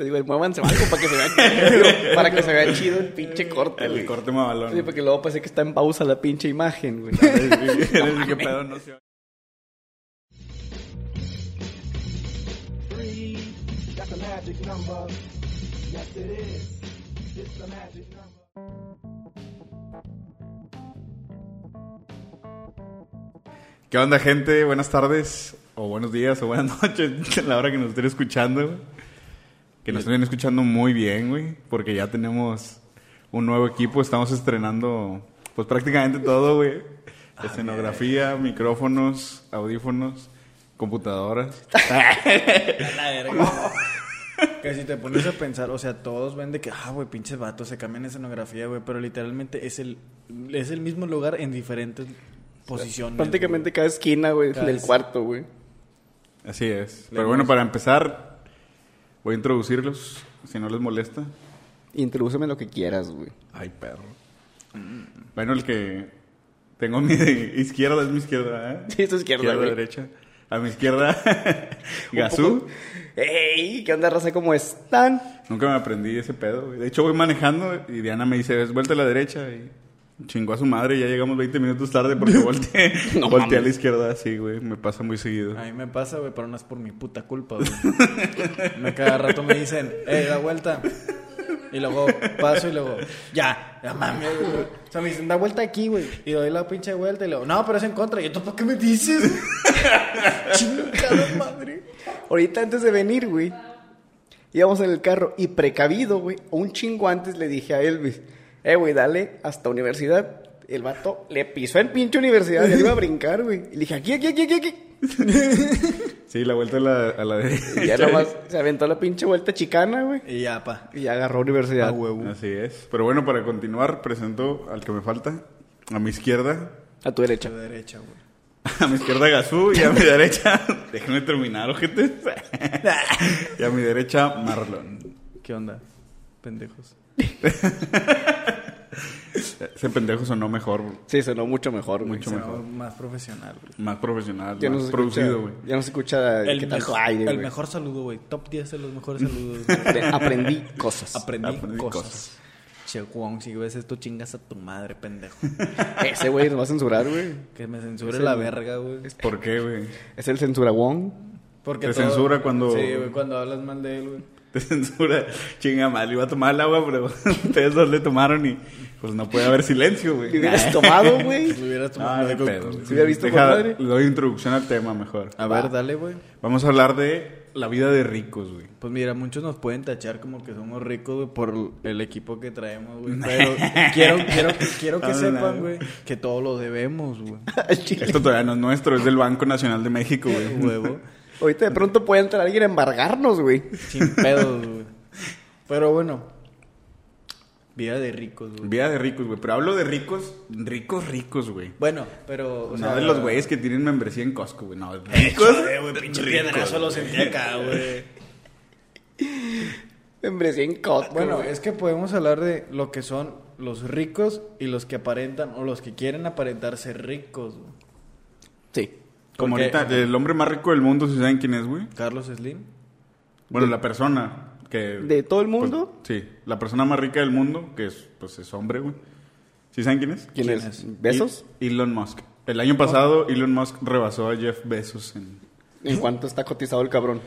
Te digo, muévanse algo para que se vea para que se vea chido el pinche corte, El güey. corte mamalón. Sí, porque luego parece que está en pausa la pinche imagen, güey. Eres qué pedo, no number. ¿Qué onda, gente? Buenas tardes, o buenos días, o buenas noches, a la hora que nos estén escuchando. Que nos estén escuchando muy bien, güey, porque ya tenemos un nuevo equipo. Estamos estrenando, pues prácticamente todo, güey. Escenografía, micrófonos, audífonos, computadoras. Que si te pones a pensar, o sea, todos ven de que, ah, güey, pinches vatos, se cambian escenografía, güey, pero literalmente es el, es el mismo lugar en diferentes posiciones. Prácticamente cada esquina, güey, Cada del es- cuarto, güey. Así es. Pero bueno, para empezar, voy a introducirlos, si no les molesta. Introdúceme lo que quieras, güey. Ay, perro. Bueno, el que tengo mi izquierda es mi izquierda, ¿eh? Sí, es tu izquierda, Izquierda, güey. derecha. A mi izquierda, Gazú. ¡Ey! ¿Qué onda, raza? ¿Cómo están? Nunca me aprendí ese pedo, güey. De hecho, voy manejando y Diana me dice, ves, vuelta a la derecha. Y chingó a su madre y ya llegamos 20 minutos tarde porque volteé, No volteé a la izquierda así, güey. Me pasa muy seguido. A mí me pasa, güey, pero no es por mi puta culpa, güey. me cada rato me dicen, eh, da vuelta. Y luego paso y luego, ya, ya mames, güey. O sea, me dicen, da vuelta aquí, güey. Y doy la pinche vuelta y luego, no, pero es en contra. Y yo, ¿tú por qué me dices? Chingada madre. Ahorita antes de venir, güey, íbamos en el carro y precavido, güey, un chingo antes le dije a Elvis, eh, güey, dale hasta universidad. El vato le pisó en pinche universidad, ya le iba a brincar, güey. Y le dije, aquí, aquí, aquí, aquí, aquí. Sí, la vuelta a la, a la derecha. Y ya nomás se aventó la pinche vuelta chicana, güey. Y ya, pa. Y ya agarró universidad. A huevo. Así es. Pero bueno, para continuar, presento al que me falta. A mi izquierda, A tu derecha. A la derecha, güey. A mi izquierda Gazú y a mi derecha. Déjenme terminar, ojete. y a mi derecha Marlon. ¿Qué onda? Pendejos. Ese pendejo sonó mejor, güey. Sí, sonó mucho mejor, güey. Mucho mejor. Más profesional, güey. Más profesional, Ya no más se escucha, producido, güey. Ya no se escucha El, qué mejor, aire, el güey. mejor saludo, güey. Top 10 de los mejores saludos. Apre- Aprendí cosas. Aprendí, Aprendí cosas. cosas. Che, Wong, si ves esto, chingas a tu madre, pendejo. Ese güey nos va a censurar, güey. Que me censure la el- verga, güey. ¿Por qué, güey? Es el censura Wong. Porque Te censura cuando- Sí, güey, cuando hablas mal de él, güey. Te censura. Chinga mal, iba a tomar el agua, pero ustedes dos le tomaron y pues no puede haber silencio, güey. ¿Le hubieras tomado, güey? Si hubieras tomado de algo- pedo. güey. ¿Sí hubiera visto Deja- madre? Le doy introducción al tema mejor. A ver, dale, güey. Vamos a hablar de la vida de ricos, güey. Pues mira, muchos nos pueden tachar como que somos ricos, güey, por el equipo que traemos, güey. Pero quiero, quiero, quiero que No, no, sepan, no. güey, que todo lo debemos, güey. Esto todavía no es nuestro, es del Banco Nacional de México, güey. Huevo. Ahorita de pronto puede entrar alguien a embargarnos, güey. Sin pedos, güey. Pero bueno. Vida de ricos, güey. Vida de ricos, güey. Pero hablo de ricos, ricos, ricos, güey. Bueno, pero. O no sea, de los güeyes que tienen membresía en Costco, güey. No, ricos. Échale, güey, pinche ricos, piedrazo lo sentí acá, güey. Membresía en Costco, Bueno, güey. es que podemos hablar de lo que son los ricos y los que aparentan o los que quieren aparentar ser ricos. güey. Sí. Como Porque- ahorita, el hombre más rico del mundo, si saben quién es, güey. Carlos Slim. Bueno, la persona que... ¿De todo el mundo? pues, sí, la persona más rica del mundo, que es, pues, es hombre, güey. ¿Sí saben quién es? ¿Quién, ¿Quién es? es? ¿Besos? Elon Musk. El año pasado, Elon Musk rebasó a Jeff Bezos en ¿En cuánto está cotizado el cabrón?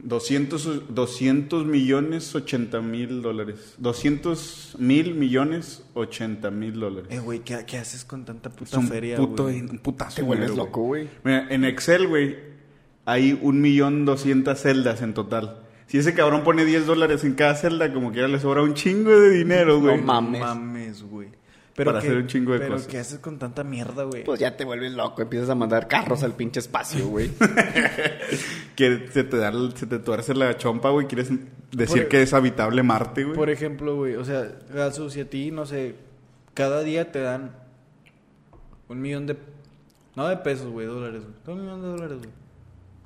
200, 200 millones 80 mil dólares. 200 mil millones 80 mil dólares. Eh, güey, ¿qué, qué haces con tanta Es puta un feria, puto, güey? un putazo. Te vuelves dinero, loco, güey. Mira, en Excel, güey, hay un millón doscientas celdas en total. Si ese cabrón pone 10 dólares en cada celda, como quiera le sobra un chingo de dinero, güey. No mames. mames, güey. Para hacer un chingo de pero cosas. ¿qué haces con tanta mierda, güey? Pues ya te vuelves loco, empiezas a mandar carros al pinche espacio, güey. que se te, da, se te tuerce la chompa, güey. Quieres decir Por- que es habitable Marte, güey. Por ejemplo, güey, o sea, Gasu, si a ti, no sé, cada día te dan un millón de... No de pesos, güey, dólares, güey. Un millón de dólares, güey.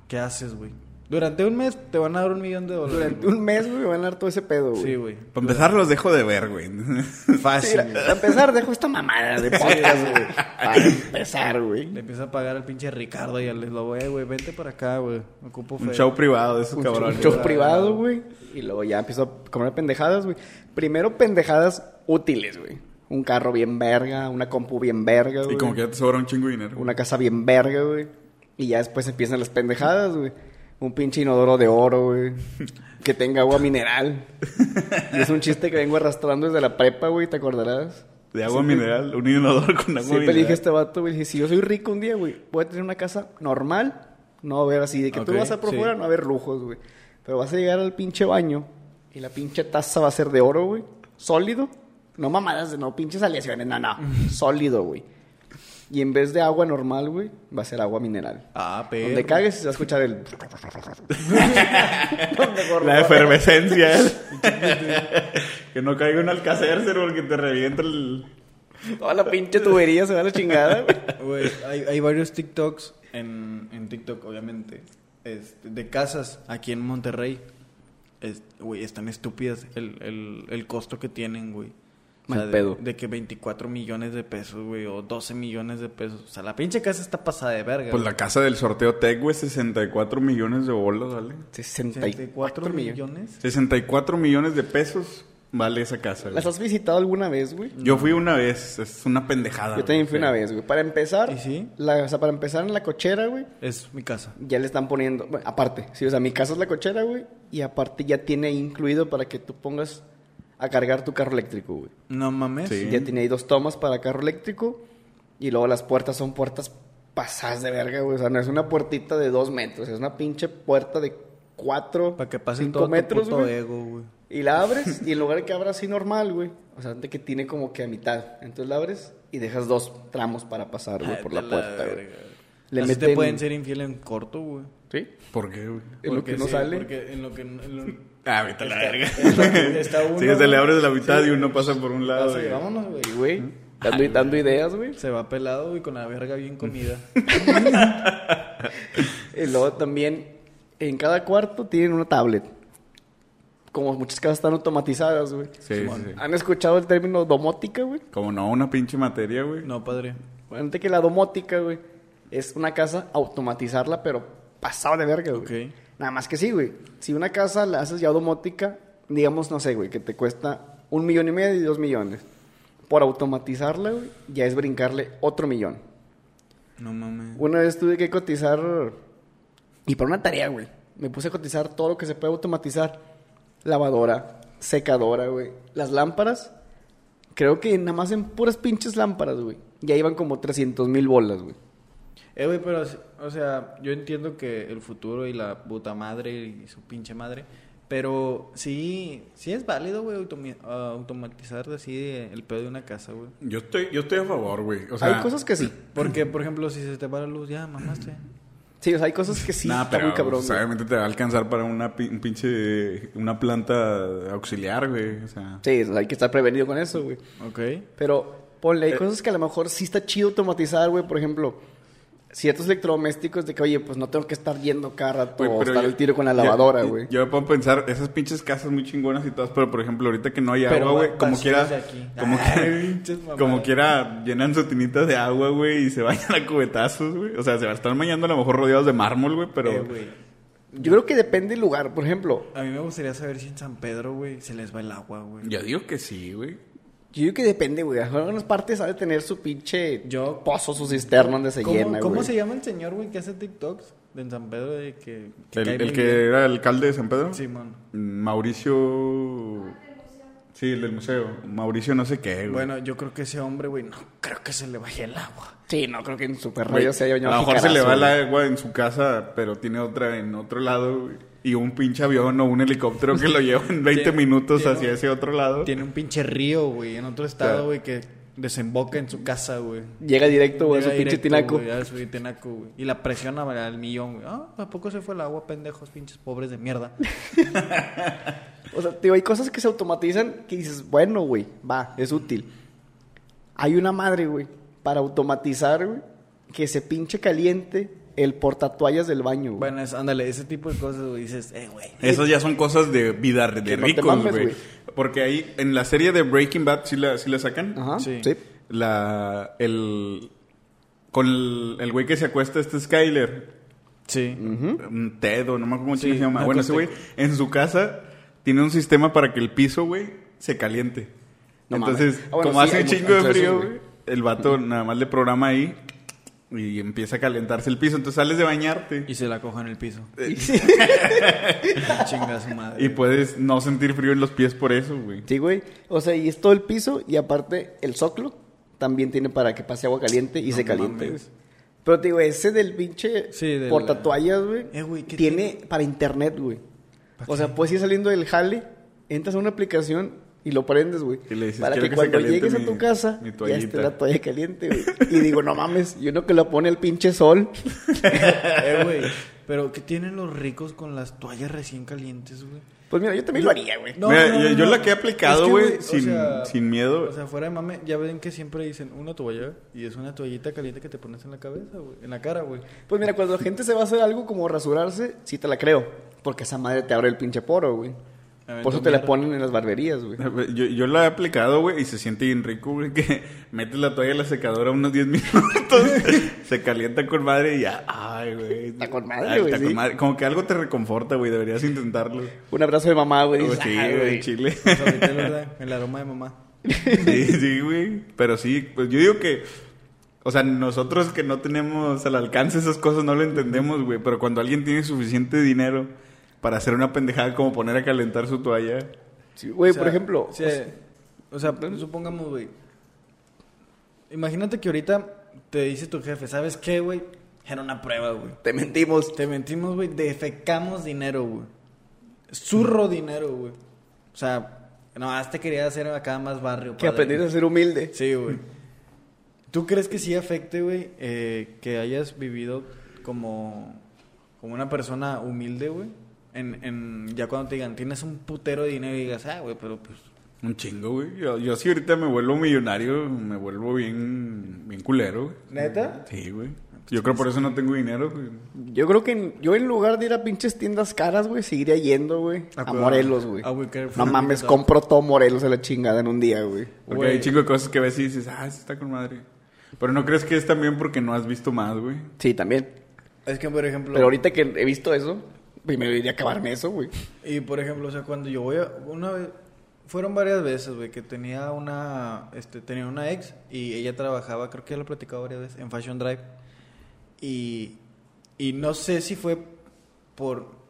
¿Qué haces, güey? Durante un mes te van a dar un millón de dólares. Durante un mes, güey, me van a dar todo ese pedo, güey. Sí, güey. Para empezar, los dejo de ver, güey. Sí, Fácil. mira, para empezar, dejo esta mamada de podcast, güey. Para empezar, güey. Le empieza a pagar al pinche Ricardo y al lobo, eh, güey, vente para acá, güey. Me ocupo Un fe. show privado de esos Un cabrones. show privado, güey. Y luego ya empiezo a comer pendejadas, güey. Primero pendejadas útiles, güey. Un carro bien verga, una compu bien verga, güey. Y como que ya te sobra un chingo de dinero. Una casa bien verga, güey. Y ya después empiezan las pendejadas, güey. Un pinche inodoro de oro, güey. Que tenga agua mineral. Y es un chiste que vengo arrastrando desde la prepa, güey, ¿te acordarás? De agua mineral, un inodoro con agua Siempre mineral. le dije a este vato, güey, dije, si yo soy rico un día, güey, voy a tener una casa normal, no va a haber así, de que tú vas a sí. fuera, no va a haber lujos, güey. Pero vas a llegar al pinche baño y la pinche taza va a ser de oro, güey, sólido. No mamadas, no pinches aleaciones, no, no, sólido, güey. Y en vez de agua normal, güey, va a ser agua mineral. Ah, pero. Donde cagues se va a escuchar el... La efervescencia. que no caiga un alcacercer porque te revienta el... Toda la pinche tubería se va a la chingada, güey. Hay, hay varios TikToks en, en TikTok, obviamente, este, de casas aquí en Monterrey. Es- Güey, están estúpidas el, el, el costo que tienen, güey. O sea, Mal de, que 24 millones de pesos, güey, o 12 millones de pesos. O sea, la pinche casa está pasada de verga. Pues güey. la casa del sorteo Tech, güey, 64 millones de bolas, ¿vale? 64 millones. millones. 64 millones de pesos vale esa casa, güey. ¿Las has visitado alguna vez, güey? Yo fui una vez, es una pendejada. Yo también güey. fui una vez, güey. Para empezar, ¿Y sí? la- o sea, para empezar en la cochera, güey, Es mi casa. ya le están poniendo, bueno, aparte, sí, o sea, mi casa es la cochera, güey, y aparte ya tiene ahí incluido para que tú pongas a cargar tu carro eléctrico, güey. No mames. Sí. Ya tiene ahí dos tomas para carro eléctrico y luego las puertas son puertas pasadas de verga, güey. O sea, no es una puertita de dos metros, es una pinche puerta de cuatro, Para que pase cinco todo metros, tu puto güey. ego, güey. Y la abres y en lugar de que abra así normal, güey. O sea, de que tiene como que a mitad. Entonces la abres y dejas dos tramos para pasar, güey, por la puerta, güey. Le Así te meten- pueden ser infiel en corto, güey. ¿Sí? ¿Por qué, güey? En lo que no sí, sale. Porque en lo que... en lo- Ah, vete a la verga. está uno, Sí, se le güey. abre de la mitad y uno pasa por un lado. Pasa y vámonos, güey. Y, güey, dando, dando ideas, güey. Se va pelado y con la verga bien comida. Y luego también, en cada cuarto tienen una tablet. Como muchas casas están automatizadas, güey. Sí, sí, sí. ¿Han escuchado el término domótica, güey? Como no, una pinche materia, güey. No, padre. Bueno, que la domótica, güey, es una casa automatizarla, pero pasado de verga, güey. Ok. Nada más que sí, güey. Si una casa la haces ya domótica, digamos, no sé, güey, que te cuesta un millón y medio y dos millones. Por automatizarla, güey, ya es brincarle otro millón. No mames. Una vez tuve que cotizar, y por una tarea, güey, me puse a cotizar todo lo que se puede automatizar. Lavadora, secadora, güey. Las lámparas, creo que nada más en puras pinches lámparas, güey. Ya iban como 300 mil bolas, güey. Eh, güey, pero, o sea, yo entiendo que el futuro y la puta madre y su pinche madre, pero sí, sí es válido, güey, ah, automatizar así el pedo de una casa, güey. Yo estoy, yo estoy a favor, güey. O sea, hay cosas que sí. Porque, por ejemplo, si se te va la luz, ya, mamaste. Sí, o sea, hay cosas que sí. Nah, está pero muy cabrón, pues, güey. obviamente te va a alcanzar para una un pinche una planta auxiliar, güey. O sea, Sí, o sea, hay que estar prevenido con eso, güey. Ok. Pero, ponle, hay Eh. cosas que a lo mejor sí está chido automatizar, güey. Por ejemplo, ciertos electrodomésticos de que, oye, pues no tengo que estar yendo cada rato o estar yo- al tiro con la lavadora, güey. Yo, me puedo pensar, esas pinches casas muy chingonas y todas, pero por ejemplo, ahorita que no hay Pero agua, güey, como quiera, como, Ay, como quiera, llenan su tinita de agua, güey, y se bañan a cubetazos, güey. O sea, se va a estar bañando a lo mejor rodeados de mármol, güey, pero... Eh, güey. Yo creo que depende del lugar. Por ejemplo, A mí me gustaría saber si en San Pedro, güey, se les va el agua, güey. yo digo que sí, güey. Yo digo que depende, güey. En algunas partes ha de tener su pinche Yo- pozo, su cisterna donde se ¿Cómo, llena, ¿Cómo güey. se llama el señor, güey, que hace TikToks de en San Pedro de que... que El, que bien? era alcalde de San Pedro. Simón. Mauricio... Sí, el del museo. Mauricio no sé qué, güey. Bueno, yo creo que ese hombre, güey, no creo que se le vaya el agua. Sí, no creo que en Super Güey, Radio se haya a bañado lo mejor se le va el agua en su casa, pero tiene otra en otro lado, güey. Y un pinche avión o un helicóptero que lo lleva en 20 Tiene- minutos tiene- hacia ese otro lado. Tiene un pinche río, güey, en otro estado, Claro. güey, que desemboca en su casa, güey. Llega directo, güey, a su pinche directo, tinaco. güey, a su tinaco, güey. Y la presiona al millón, güey. Ah, ¿a poco se fue el agua, pendejos, pinches pobres de mierda? O sea, digo, hay cosas que se automatizan que dices, bueno, güey, va, es útil. Hay una madre, güey, para automatizar, güey, que se pinche caliente el portatoallas del baño, güey. Bueno, es, ándale, ese tipo de cosas, güey. Dices, eh, güey. Esas ya son cosas de vida de Que no te ricos, mames, güey. güey. Porque ahí, en la serie de Breaking Bad, ¿sí la, sí la sacan? Ajá, Sí. sí. La... El... Con el el güey que se acuesta, este Skyler. Sí. Un Ted o no me acuerdo cómo Sí, se llama. Bueno, ese güey en su casa tiene un sistema para que el piso, güey, se caliente. No Entonces, mames. Ah, bueno, como sí, hace un chingo de frío, güey, el vato nada más le programa ahí y empieza a calentarse el piso. Entonces sales de bañarte Y se la coja en el piso. Y sí. Chinga su madre. y puedes no sentir frío en los pies por eso, güey. Sí, güey. O sea, y es todo el piso y aparte el zoclo también tiene para que pase agua caliente y se caliente, mames. Pero te digo, ese del pinche Sí, del- portatoallas, güey, Eh, güey, ¿qué tiene para internet, güey. O sea, puedes ir saliendo del jale, entras a una aplicación y lo prendes, güey. Y le dices, Para "Quiero que cuando llegues a tu casa ya toallita". esté la toalla caliente, güey. Y digo, no mames, y uno que lo pone el pinche sol. Eh, güey. Pero, ¿qué tienen los ricos con las toallas recién calientes, güey? Pues mira, yo también lo haría, güey. No, Mira, no, yo, no, yo no. la que he aplicado, Es que, güey, o sin, sea, sin miedo. O sea, fuera de mame, ya ven que siempre dicen una toalla y es una toallita caliente que te pones en la cabeza, güey. En la cara, güey. Pues mira, cuando la gente se va a hacer algo como rasurarse, sí te la creo. Porque esa madre te abre el pinche poro, güey. Por eso te la mierda. ponen en las barberías, güey. Yo, yo la he aplicado, güey, y se siente bien rico, güey, que metes la toalla en la secadora unos 10 minutos, se calienta con madre y ya, ay, güey. Está con madre, Ay, güey, está sí. con madre. Como que algo te reconforta, güey, deberías intentarlo. Un abrazo de mamá, güey. Dices, sí, "Ay, güey, chile. Pues ahorita es verdad, el aroma de mamá. Sí, sí, güey. Pero sí, pues yo digo que, o sea, nosotros que no tenemos al alcance esas cosas no lo entendemos, güey. Pero cuando alguien tiene suficiente dinero para hacer una pendejada como poner a calentar su toalla, Sí, Güey, O sea, por ejemplo, sí, o sea, supongamos, güey. Imagínate que ahorita te dice tu jefe, ¿sabes qué, güey? Era una prueba, güey. te mentimos. Te mentimos, güey. Defecamos dinero, güey. Zurro dinero, güey. O sea, nomás te quería hacer acá más barrio. Que aprendiste a ser humilde. Sí, güey. ¿Tú crees que sí afecte, güey, eh, que hayas vivido como, como una persona humilde, güey? En, en, ya cuando te digan, tienes un putero de dinero y digas, ah, güey, pero pues... un chingo, güey. Yo, yo sí ahorita me vuelvo millonario, me vuelvo bien, bien culero, güey. ¿Neta? Sí, güey. Yo creo por eso no tengo dinero, güey. Yo creo que en- yo en lugar de ir a pinches tiendas caras, güey, seguiría yendo, güey, A. Morelos, güey. Ah, güey, qué No mames, compro todo Morelos a la chingada en un día, güey. Porque Güey. hay chingo de cosas que ves y dices, ah, eso está con madre. Pero no crees que es también porque no has visto más, güey. Sí, también. Es que, por ejemplo... Pero ahorita que he visto eso, primero iría a acabarme eso, güey. Y por ejemplo, o sea, cuando yo voy a una vez fueron varias veces, güey, que tenía una este tenía una ex y ella trabajaba, creo que ya lo he platicado varias veces en Fashion Drive. Y y no sé si fue por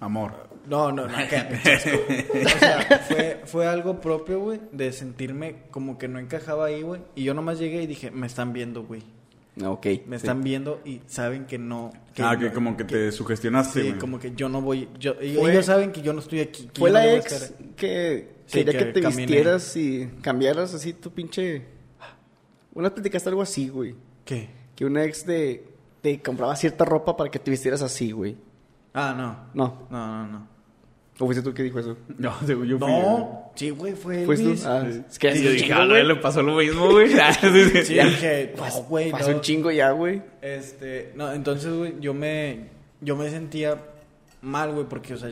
Amor. no, no, no, asco. O sea, fue, fue algo propio, güey, de sentirme como que no encajaba ahí, güey. Y yo nomás llegué y dije, me están viendo, güey. Ah, Ok. Me sí. están viendo y saben que no. ah, no- que como que te sugestionaste, Sí, güey. como que yo no voy. Yo, Fue- ellos saben que yo no estoy aquí. que Fue no la ex que Sí, quería que, que te caminé. vistieras y cambiaras así tu pinche... Una platicaste algo así, güey. ¿Qué? Que una ex de... te compraba cierta ropa para que te vistieras así, güey. Ah, no. No. No, no, no. ¿O fuiste tú que dijo eso? No, según yo fui. No, sí, güey, fue ¿Fuiste Elvis. tú? Ah, es que hace yo dije, chingo, no, güey. le pasó lo mismo, güey. Ah, sí, sí. Sí, dije, no, güey, Hace no. un chingo ya, güey. Este, no, entonces, güey, yo me, yo me sentía mal, güey, porque, o sea,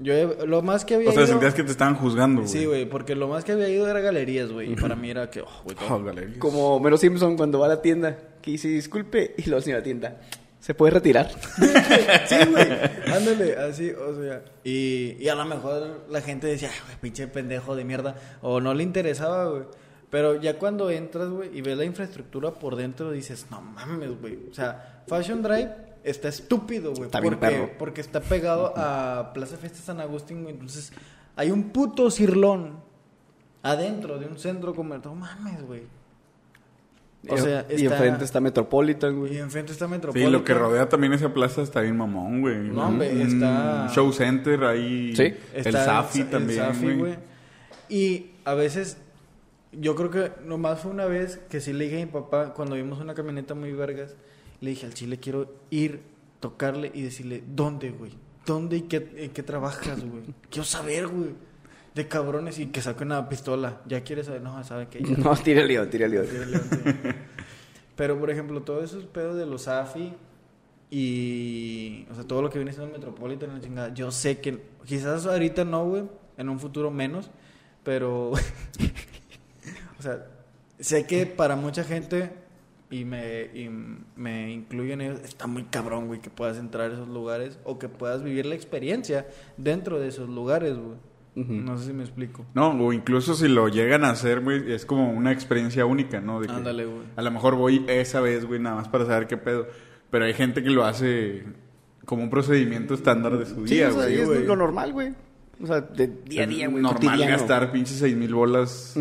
yo, lo más que había O sea, ido... sentías que te estaban juzgando, güey. Sí, güey, porque lo más que había ido era galerías, güey, y para mí era que, oh, güey, todo- Oh, galerías. Como Mero Simpson cuando va a la tienda. Que dice, disculpe. Y luego señora tienda. ¿Se puede retirar? Sí, güey. Ándale, así, o sea. Y, y a lo mejor la gente decía, "Ay, güey, pinche pendejo de mierda. O no le interesaba, güey. Pero ya cuando entras, güey, y ves la infraestructura por dentro, dices, no mames, güey. O sea, Fashion Drive está estúpido, güey. Está bien porque, perro. porque está pegado a Plaza Fiesta San Agustín, güey. Entonces, hay un puto cirlón adentro de un centro comercial. No mames, güey. O sea, y está- enfrente está Metropolitan, Y güey. enfrente está Sí, Metropolitan. lo que rodea también esa plaza está bien mamón, güey. No, hombre, está- show center ahí. Sí. El Está Safi el también, Safi, güey. güey. Y a veces, yo creo que nomás fue una vez que sí le dije a mi papá, cuando vimos una camioneta muy vergas, le dije al chile quiero ir, tocarle y decirle, ¿dónde, güey? ¿Dónde y qué, en qué trabajas, güey? Quiero saber, güey. De cabrones y que saque una pistola. ¿Ya quieres saber? No, sabe que ya. No, tira el lío, tira el lío. Pero, por ejemplo, todos esos pedos de los AFI, Y, o sea, todo lo que viene siendo el Metropolitan, la chingada. Yo sé que, quizás ahorita no, güey, en un futuro menos, pero, o sea, sé que para mucha gente, y me, y me incluyo en ellos, está muy cabrón, güey, que puedas entrar a esos lugares o que puedas vivir la experiencia dentro de esos lugares, güey. No sé si me explico. No, o incluso si lo llegan a hacer, güey, es como una experiencia única, ¿no? De que Ándale, güey. A lo mejor voy esa vez, güey, nada más para saber qué pedo. Pero hay gente que lo hace como un procedimiento estándar de su Sí, día, güey. es lo normal, güey. O sea, de día a día, güey. normal cotidiano. gastar pinches seis mil bolas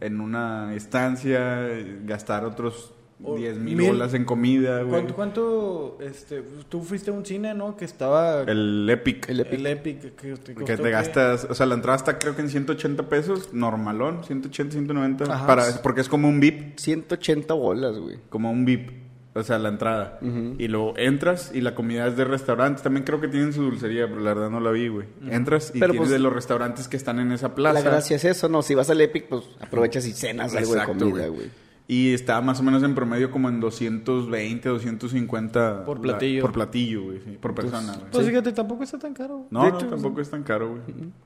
en una estancia, gastar otros O diez mil mil- bolas en comida, güey. ¿Cuánto, cuánto, este, tú fuiste a un cine, ¿no? Que estaba... El Epic. El El Epic. Epic. que, te Que te qué? gastas, o sea, la entrada está creo que en 180 pesos, normalón, 180, 190, Ajá. para, porque es como un VIP, 180 bolas, güey. como un VIP, o sea, la entrada. Y luego entras y la comida es de restaurantes, también creo que tienen su dulcería, pero la verdad no la vi, güey. Entras y Pero, tienes pues, de los restaurantes que están en esa plaza. La gracia es eso, ¿no? Si vas al Epic, pues aprovechas y cenas algo de comida, güey. Y está más o menos en promedio como en 220, 250 Por la- platillo. por platillo, güey, sí, por persona, güey. Pues fíjate, tampoco está tan caro. No, de no, hecho, tampoco es tan caro, güey.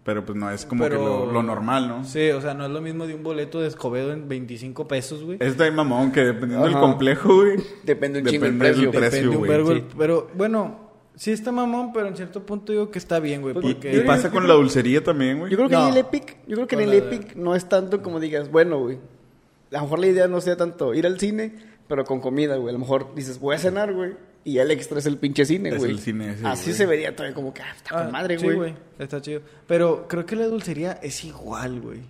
Pero pues no es como Pero- que lo, lo normal, ¿no? Sí, o sea, no es lo mismo de un boleto de Escobedo en 25 pesos, güey. Es de mamón que dependiendo del Ajá. complejo, güey. Depende un chingo del precio. precio, Depende un güey, sí. el- Pero bueno, sí está mamón, pero en cierto punto digo que está bien, güey. Y, pasa con la dulcería también, güey. Yo creo que No. en el Epic, yo creo que en el Epic no es tanto como digas, bueno, güey. A lo mejor la idea no sea tanto ir al cine, pero con comida, güey. A lo mejor dices, voy a cenar, güey. Y el extra es el pinche cine, Es güey. el cine ese, Así güey. se vería todavía como que, ah, está con Ah, madre, sí, güey. Está chido. Pero creo que la dulcería es igual, güey.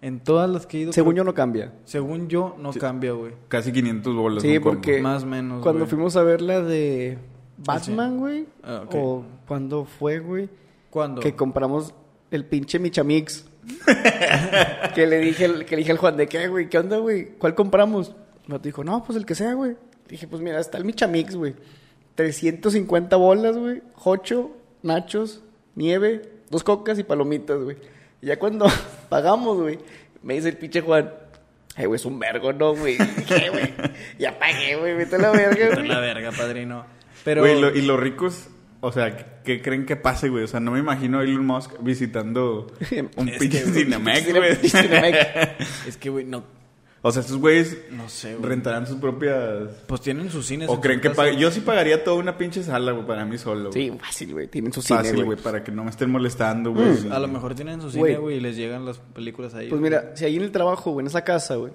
En todas las que he ido. Según creo- yo no cambia. Según yo, no cambia, güey. Casi 500 bolas. Sí, combo. porque Más o menos, cuando güey. fuimos a ver la de Batman, güey, Ah, o cuando fue, güey, ¿Cuándo? que compramos el pinche Michamix. que le dije, el- que le dije al Juan de qué, güey, ¿qué onda, güey? ¿Cuál compramos? Me dijo, no, pues el que sea, güey. Dije, pues mira, está el Michamix, güey. 350 bolas, güey. Jocho, nachos, nieve, dos cocas y palomitas, güey. Y ya cuando pagamos, güey, me dice el pinche Juan, ay, güey, es un vergo, ¿no, güey? Dije, güey, ya pagué, güey, vete a la verga, güey. la verga, padrino. Pero. Güey, lo- y los ricos, o sea, ¿qué- ¿qué creen que pase, güey? O sea, no me imagino a Elon Musk visitando un pinche Cinemex, Cine- güey. Es que, güey, no. O sea, estos güeyes No sé, güey. rentarán sus propias... Pues tienen sus cines. O en creen que pag- Yo sí pagaría toda una pinche sala, güey, para mí solo, güey. Sí, fácil, güey. Tienen su cine, Fácil, güey. güey, para que no me estén molestando, güey. Mm, A lo mejor tienen su Güey. cine, güey, y les llegan las películas ahí. Pues mira, si ahí en el trabajo, güey, en esa casa, güey,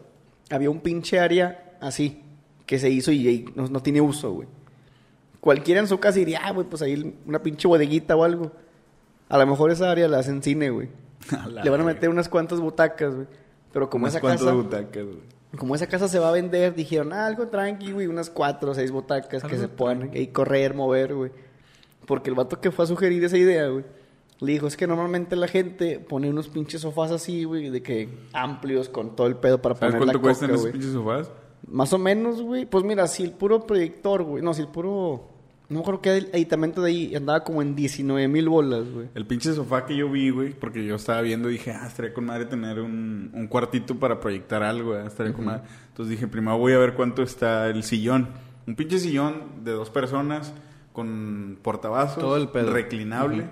había un pinche área así, que se hizo y ahí no, no tiene uso, güey. Cualquiera en su casa diría, ah, güey, pues ahí una pinche bodeguita o algo. A lo mejor esa área la hacen cine, güey. La Le van a meter unas cuantas butacas, güey. Pero como Unas esa casa, butacas, güey. como esa casa se va a vender, dijeron, ah, algo tranqui, güey, unas cuatro o seis butacas que se puedan ahí correr, mover, güey. Porque el vato que fue a sugerir esa idea, güey, le dijo, es que normalmente la gente pone unos pinches sofás así, güey, de que amplios con todo el pedo para ¿Sabes poner la cuánto cuestan coca, esos güey. pinches sofás? Más o menos, güey. Pues mira, si el puro proyector, güey, no, si el puro... No creo que el aditamento de ahí andaba como en 19 mil bolas, güey. El pinche sofá que yo vi, güey, porque yo estaba viendo y dije, ah, estaría con madre tener un, un cuartito para proyectar algo, ¿eh? estaría con madre. Entonces dije, primero voy a ver cuánto está el sillón. Un pinche sillón de dos personas con portavasos, Todo el pedo. reclinable.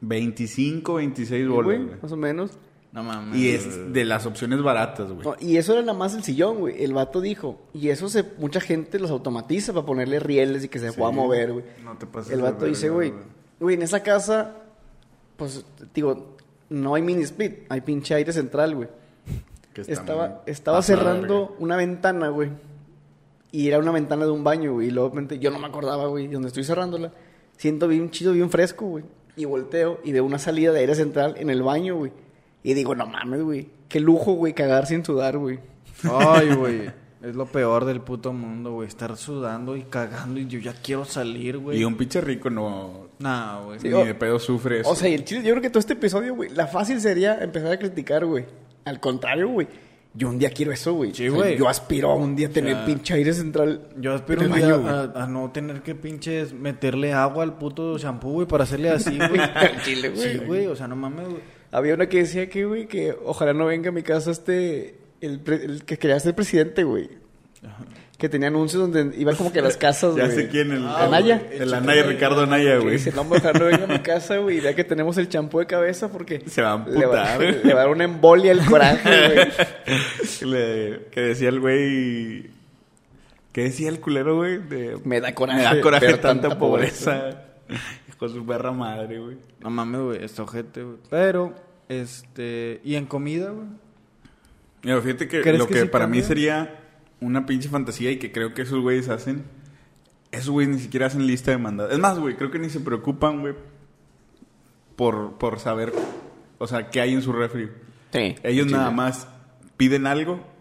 25, 26 Sí, bolas, güey. más o menos. No mames. Y es de las opciones baratas, güey. No, y eso era nada más el sillón, güey. El vato dijo. Y eso se, mucha gente los automatiza para ponerle rieles y que se pueda mover, güey. No te pases El vato dice, güey, güey, en esa casa, pues, digo, no hay mini split, hay pinche aire central, güey. Estaba, estaba cerrando verga. una ventana, güey. Y era una ventana de un baño, güey. Y luego yo no me acordaba, güey, donde estoy cerrándola. Siento bien chido, bien fresco, güey. Y volteo y veo una salida de aire central en el baño, güey. Y digo, no mames, güey. Qué lujo, güey, cagar sin sudar, güey. Ay, güey. Es lo peor del puto mundo, güey. Estar sudando y cagando y yo ya quiero salir, güey. Y un pinche rico no... Nah, güey. Sí, ni o- de pedo sufre eso. O sea, y el chile, yo creo que todo este episodio, güey, la fácil sería empezar a criticar, güey. Al contrario, güey. Yo un día quiero eso, güey. Sí, O sea, güey. yo aspiro a un día tener sea, pinche aire central. Yo aspiro un día baño, a, a no tener que pinches meterle agua al puto shampoo, güey, para hacerle así, güey. Chile, güey. Sí, güey. O sea, no mames, güey. Había una que decía que, güey, que ojalá no venga a mi casa este, el, pre- el que quería ser presidente, güey. Que tenía anuncios donde iba como que a las casas, Ya güey. sé quién, el, Ah, el, Anaya. el Anaya, Ricardo Anaya, güey. dice, no, mejor no venga a mi casa, güey, y vea que tenemos el champú de cabeza porque... Se va a le va, amputar. le va a dar una embolia el coraje, güey. que, le- que decía el güey. ¿Qué decía el culero, güey? De- Me da coraje Me da coraje tanta, tanta pobreza. De su perra madre, güey. No mames, güey, está ojete, güey. Pero, este... ¿Y en comida, güey? Mira, fíjate que ¿Crees lo que que, sí para mí cambia? sería una pinche fantasía y que creo que esos güeyes hacen. Esos güeyes ni siquiera hacen lista de mandados. Es más, güey, creo que ni se preocupan, güey, por, por saber, o sea, qué hay en su refri. Sí. Ellos Chile. nada más piden algo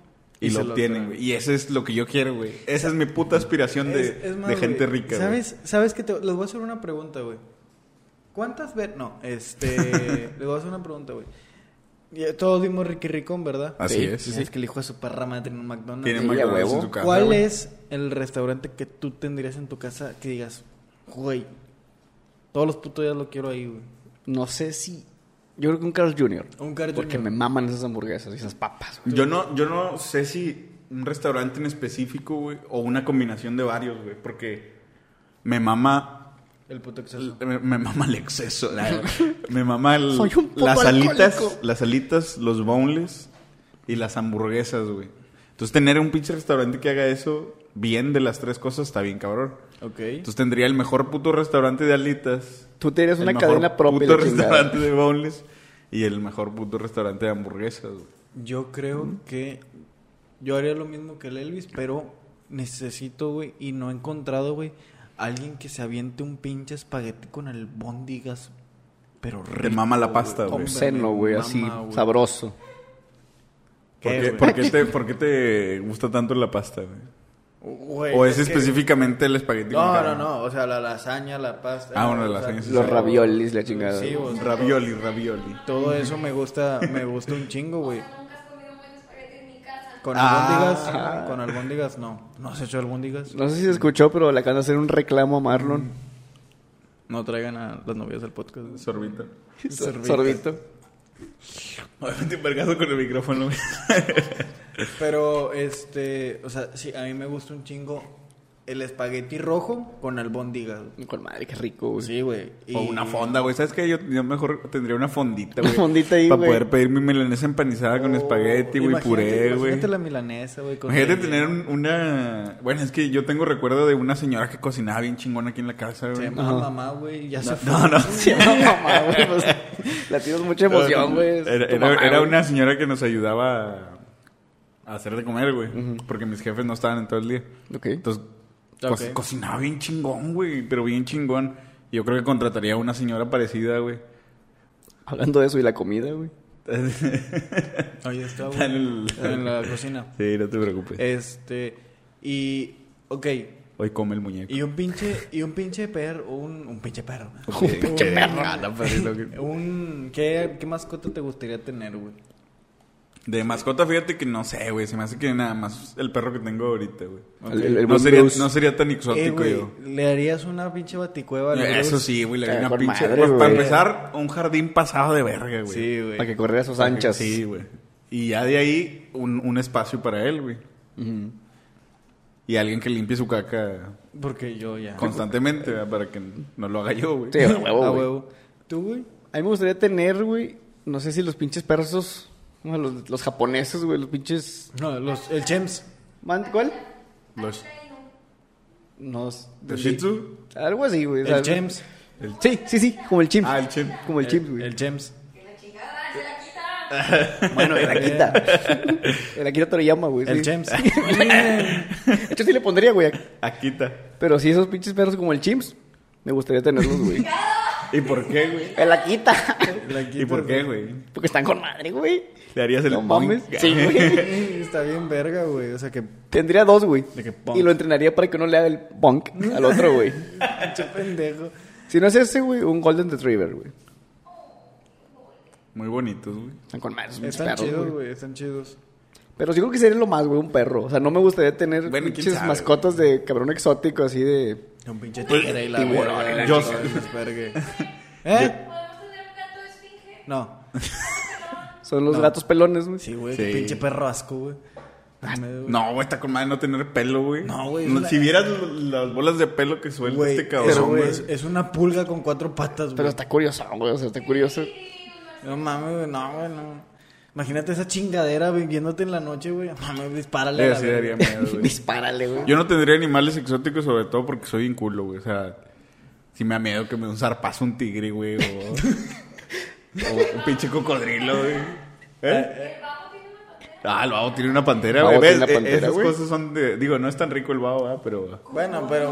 y, lo obtienen, güey. Y eso es lo que yo quiero, güey. Esa es mi puta aspiración de, Es- más, de gente rica, güey. ¿Sabes, ¿Sabes que te... Les voy a hacer una pregunta, güey. ¿Cuántas veces...? No, este... les voy a hacer una pregunta, güey. Ya Todos vimos Ricky Ricón, ¿verdad? Así Sí, es. Es que el hijo de su perra madre tiene un McDonald's. Tiene Sí, McDonald's huevo. en su casa, ¿Cuál es el restaurante que tú tendrías en tu casa que digas, güey, todos los putos días lo quiero ahí, güey? No sé si... Yo creo que un Carl Jr. Un Carl Porque Jr.. me maman esas hamburguesas y esas papas, güey. Yo no, yo no sé si un restaurante en específico, güey, o una combinación de varios, güey, porque me mama El puto exceso. me, me mama el exceso, la- me mama el- Soy un puto las alitas, las alitas, los boneless y las hamburguesas, güey. Entonces tener un pinche restaurante que haga eso bien de las tres cosas está bien cabrón. Ok. Entonces tendría el mejor puto restaurante de alitas. Tú tienes el una mejor cadena propia. puto la chingada. restaurante de boneless y el mejor puto restaurante de hamburguesas, güey. Yo creo que yo haría lo mismo que el Elvis, pero necesito, güey, y no he encontrado, güey, alguien que se aviente un pinche espagueti con el bondigas, pero Te rico, mama la pasta, güey. Obsceno, güey, así, sabroso. ¿Por ¿Qué, qué, güey? por qué te, por qué te gusta tanto la pasta, güey? Güey, ¿O es, específicamente el espagueti? con No, no, carne? no, o sea, la lasaña, la pasta. Ah, bueno, la o sea, lasaña Los Sí. raviolis, la chingada. Sí, güey. Ravioli, ravioli. Todo eso me gusta, me gusta un chingo, güey. Nunca has comido un buen espagueti en mi casa. Con Ah. albóndigas, con albóndigas no. ¿No has hecho albóndigas? No sé si se escuchó, pero le acaban de hacer un reclamo a Marlon. No traigan a las novias del podcast. Sorbito. Sorbito. Sorbito. Obviamente con el micrófono, güey. Pero, este, o sea, sí, a mí me gusta un chingo el espagueti rojo con albóndigas. Con madre, qué rico, güey. Sí, güey. Y- O una fonda, güey. ¿Sabes qué? Yo, yo mejor tendría una fondita, güey. Una fondita ahí, Para güey. poder pedir mi milanesa empanizada con Oh, espagueti, güey, puré, güey. Imagínate la milanesa, güey. Imagínate tener un- una... Bueno, es que yo tengo recuerdo de una señora que cocinaba bien chingona aquí en la casa, Se güey. llama mamá, güey. Ya se fue. No, no. Se llama mamá, güey. pues, la tienes mucha emoción, güey. Era, tu era- mamá, era güey. una señora que nos ayudaba a, hacer de comer, güey. Porque mis jefes no estaban en todo el día. Ok. Entonces, co- cocinaba bien chingón, güey. Pero bien chingón. Yo creo que contrataría a una señora parecida, güey. Hablando de eso y la comida, güey. Ahí está, Está en el- En la cocina. Sí, no te preocupes. Este, y, ok. Hoy come el muñeco. Y un pinche, y un pinche perro, un, un pinche perro. Un pinche perro. Un, ¿qué, ¿Qué mascota te gustaría tener, güey? De mascota, fíjate que no sé, güey. Se me hace que nada más el perro que tengo ahorita, güey. El- el- el no, sería, no sería tan Eh, exótico yo. ¿Le harías una pinche baticueva? al Eso sí, güey. Le haría Eh, una pinche... madre, pues, para empezar, un jardín pasado de verga, güey. Sí, güey. Para que corriera a sus que- anchas. Sí, güey. Y ya de ahí, un, un espacio para él, güey. Ujú. Y alguien que limpie su caca Porque yo ya. constantemente, ¿verdad? para que no lo haga yo, güey. Sí, a huevo, A huevo. ¿Tú, güey? A mí me gustaría tener, güey, no sé si los pinches perros como los, los japoneses, güey, los pinches... No, los, el Chems. Man- ¿Cuál? Los, No, ¿El Shih Tzu? Algo así, güey. El Chems. Sí, sí, sí, como el chimp. Ah, el chimp. Como el chimp, güey. El Chems. Que la chingada se la quita. Bueno, el Akita. el Akita Toriyama, güey. El sí. Chems. De hecho, sí le pondría, güey. Akita. Pero sí, esos pinches perros como el chimps, me gustaría tenerlos, güey. ¿Y por qué, güey? el Akita. ¿Y por qué, güey? Porque están con madre, güey. ¿Le harías el No punk? mames. Sí, güey. Está bien verga, güey. O sea que... Tendría dos, güey. De que punk. Y lo entrenaría para que uno le haga el punk al otro, güey. Pinche pendejo. Si no es ese, güey, un Golden Retriever, güey. Muy bonitos, güey. Están con madre, esos pinches Están perros, chidos, güey. Están chidos. Pero sí creo que sería lo más, güey, un perro. O sea, no me gustaría tener Bueno, quién pinches sabe, mascotas de cabrón exótico, así de... Un pinche Pues, tigre y la tiburón verga. Yo-. ¿Eh? ¿Podemos tener un gato esfinge? No. Son los No. gatos pelones, güey. Sí, güey. Sí. Pinche perro asco, güey. Me- No, güey, está con madre no tener pelo, güey. No, güey, es Si vieras l- las bolas de pelo que suelta Güey, este pero, cabrón, güey, güey. es, es una pulga con cuatro patas, güey. Pero está curioso, güey. O sea, está curioso. No mames, güey, no, güey, no. Imagínate esa chingadera, viéndote en la noche, güey. Mames, dispárale a la Sí, verga. daría miedo, güey. Dispárale, güey. Yo no tendría animales exóticos, sobre todo porque soy inculo, güey. O sea, si me da miedo que me dé un zarpazo un tigre, güey. O, o un pinche cocodrilo, güey. ¿Eh? Ah, el babo tiene una pantera, El güey. tiene una E- pantera, Esas güey. cosas son de... Digo, no es tan rico el babo, ¿verdad? Pero... Bueno, pero...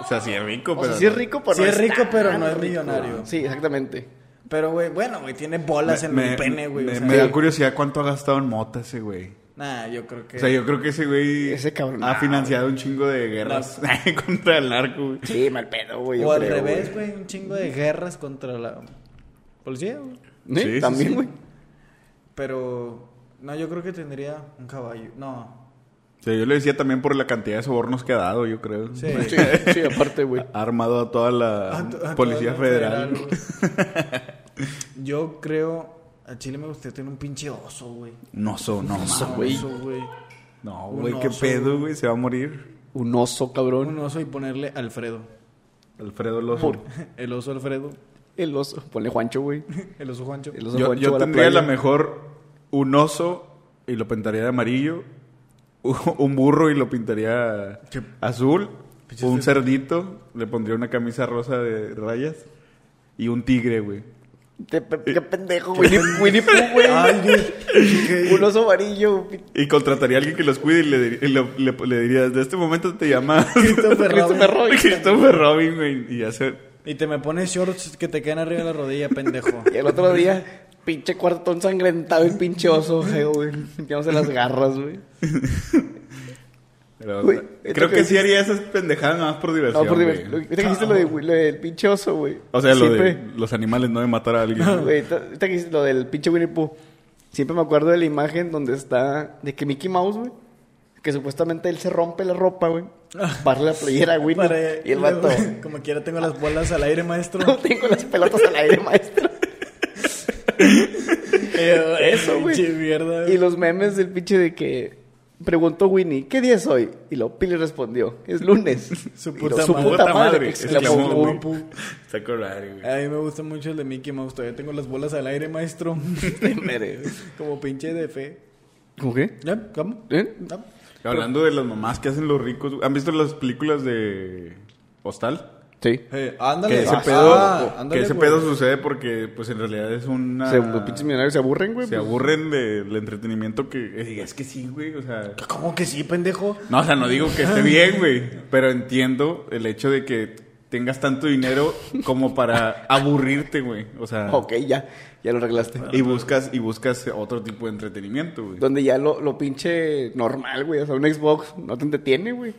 O sea, sí es rico, O pero... sea, sí es rico, pero Sí no es rico, pero no es rico. millonario. Sí, exactamente. Pero, güey, bueno, güey, tiene bolas en el pene, güey. Me, o sea, me da curiosidad cuánto ha gastado en mota ese güey. Nah, yo creo que... O sea, yo creo que ese güey Ese cabrón, ha financiado un chingo de guerras contra el narco, güey. Sí, mal pedo, güey. o al creo, revés, güey, un chingo de guerras contra la policía, güey. Sí, Sí, sí, también, sí. güey. Pero... No, yo creo que tendría un caballo. No. O sea, yo le decía también por la cantidad de sobornos que ha dado, yo creo. Sí. Sí, sí, aparte, güey. Ha armado a toda la A to- a Policía toda la Federal. Yo creo... A Chile me gustaría tener un pinche oso, güey. Un oso, no, Oso, güey. Un oso, güey. No, güey, qué oso, pedo, güey. Se va a morir. Un oso, cabrón. Un oso y ponerle Alfredo. Alfredo Lozo. El oso Alfredo. El oso. Ponle Juancho, güey. El oso Juancho. El oso Yo, Juancho yo va a la tendría la mejor un oso y lo pintaría de amarillo. Un burro y lo pintaría Qué- azul. Pinches Un de- cerdito, le pondría una camisa rosa de rayas. Y un tigre, güey. Qué, qué pendejo, güey. Winnie, Winnie Pooh, güey. Ay, güey. Un oso amarillo. Y contrataría a alguien que los cuide y le, lo- le, le diría, desde este momento te llamas Christopher Christopher Robin. Christopher Robin, güey. Y ya se... Y te me pones shorts que te quedan arriba de la rodilla, pendejo. Y el otro día, pinche cuarto ensangrentado y pinche oso, güey. Las garras, güey. Pero, Güey, creo que que- sí haría esas pendejadas nada más por diversión. No, por güey. Ahorita que dijiste lo, de, lo del pinche oso, güey. O sea, lo Siempre- de los animales, no de matar a alguien. Güey, ahorita que dijiste lo del pinche Winnie Pooh. Siempre me acuerdo de la imagen donde está... De que Mickey Mouse, güey. Que supuestamente él se rompe la ropa, güey. Para la playera a Winnie. Para- y el vato... Como quiera tengo las bolas al aire, maestro. No tengo las pelotas al aire, maestro. Eso, güey. pinche mierda. Y los memes del pinche de que preguntó Winnie, ¿qué día es hoy? Y lo Pili respondió, es lunes. Su puta lo, su madre. puta madre. exclamó. A mí me gusta mucho el de Mickey Mouse. Todavía tengo las bolas al aire, maestro. Como pinche de fe. ¿Cómo qué? ¿Ya? ¿Cómo? ¿Eh? Hablando de las mamás que hacen los ricos, ¿han visto las películas de Hostal? Sí. Eh, ándale. Que ese Ah, pedo, ah, que ese güey. pedo sucede porque, pues en realidad es una. Se- los pinches millonarios se aburren, güey. se pues. aburren del entretenimiento que. eh, Es que sí, güey, o sea. ¿Cómo que sí, pendejo? No, o sea, no digo que esté bien, güey. Pero entiendo el hecho de que tengas tanto dinero como para aburrirte, güey. O sea. Ok, ya. Ya lo arreglaste. Y buscas, y buscas otro tipo de entretenimiento, güey. Donde ya lo, lo pinche normal, güey. O sea, un Xbox no te entretiene, güey.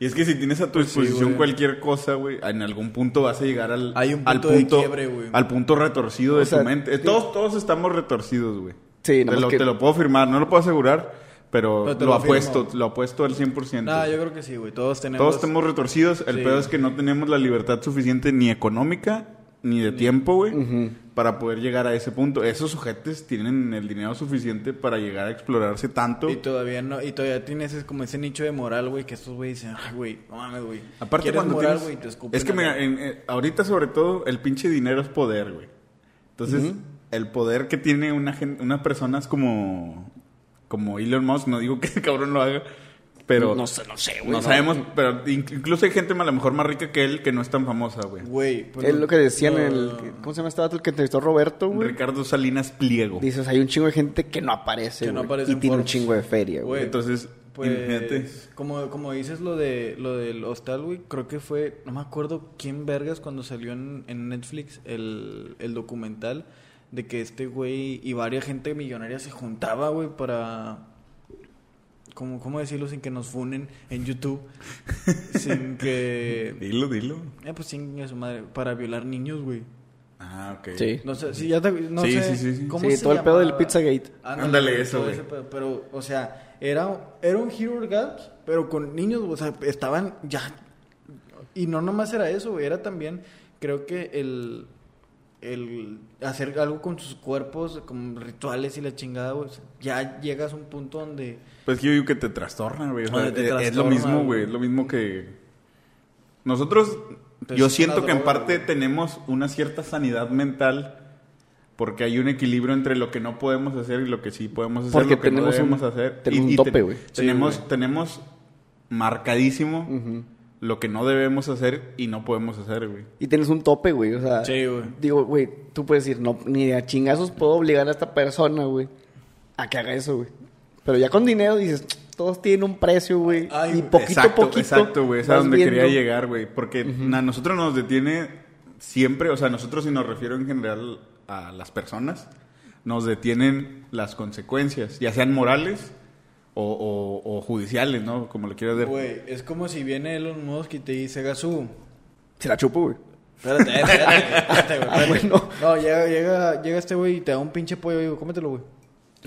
Y es que si tienes a tu disposición güey. cualquier cosa, güey, en algún punto vas a llegar al, Hay un al punto de punto, quiebre, güey. al punto retorcido de sea, tu mente. Sí. Todos, todos estamos retorcidos, güey. Sí, te lo, que- te lo puedo firmar, no lo puedo asegurar, pero, lo, lo apuesto, firmo. lo apuesto al 100%. Nah, yo creo que sí, güey. Todos tenemos. Todos estamos retorcidos, el Sí. pedo es que no tenemos la libertad suficiente ni económica ni de tiempo, güey, para poder llegar a ese punto. Esos sujetos tienen el dinero suficiente para llegar a explorarse tanto. Y todavía no, y todavía tienes ese- como ese nicho de moral, güey, que estos güeyes dicen, ay, güey, no mames, güey. Aparte ¿Quieres cuando moral, tienes- güey? Te Es que mira, en- eh, ahorita sobre todo el pinche dinero es poder, güey. Entonces, el poder que tiene una gen- unas personas como como Elon Musk, no digo que el cabrón lo haga, pero No sé, no sé, güey. no sabemos, pero inc- incluso hay gente a lo mejor más rica que él que no es tan famosa, güey. Güey, pues Es lo que decían no- en el... ¿Cómo se llama este vato el que entrevistó Roberto, güey? Ricardo Salinas Pliego. Dices, hay un chingo de gente que no aparece, Que no güey, aparece Y en tiene un chingo de feria, güey. Güey, Entonces, imagínate. Pues, como, como dices lo de lo del hostal, güey, creo que fue, no me acuerdo quién vergas cuando salió en, en Netflix el, el documental de que este güey y varias gente millonaria se juntaba, güey, para... ¿Cómo, ¿Cómo decirlo sin que nos funen en YouTube? sin que... Dilo, dilo. Eh, pues sin a su madre, para violar niños, güey. Ah, ok. Sí. No sé, si ya te, no Sí, sé sí, sí, sí. cómo Sí, se todo el pedo del. Pizzagate. Ándale, eso, todo güey. ese pedo, Pero, o sea, era, era un Hero Girls, pero con niños, o sea, estaban ya. Y no nomás era eso, güey, era también, creo que el. El hacer algo con sus cuerpos, como rituales y la chingada, güey. o sea, ya llegas a un punto donde... Pues yo digo que te trastorna, güey. O sea, Donde te es, es lo mismo, güey. Es lo mismo que... Nosotros, Pues yo siento que en parte güey. tenemos una cierta sanidad mental porque hay un equilibrio entre lo que no podemos hacer y lo que sí podemos hacer, Porque lo que tenemos no un- debemos hacer. tenemos un te- tope, güey. Tenemos, Sí, güey. tenemos marcadísimo Ujú. Lo que no debemos hacer y no podemos hacer, güey. Y tienes un tope, güey. O sea, Sí, güey. digo, güey, tú puedes decir, no, ni a chingazos puedo obligar a esta persona, güey, a que haga eso, güey. Pero ya con dinero dices, todos tienen un precio, güey. Ay, Y poquito exacto, a poquito. Exacto, güey. Es a donde viendo. quería llegar, güey. Porque a nosotros nos detiene siempre, o sea, nosotros si nos refiero en general a las personas, nos detienen las consecuencias, ya sean morales o, o- o judiciales, ¿no? Como le quieras ver. Güey, es como si viene Elon Musk y te dice, Gasú... Se la chupo, güey. Espérate, eh, espérate, espérate, güey, Ah, espérate. bueno. No, llega, llega, llega este güey y te da un pinche pollo vivo. Cómetelo, güey.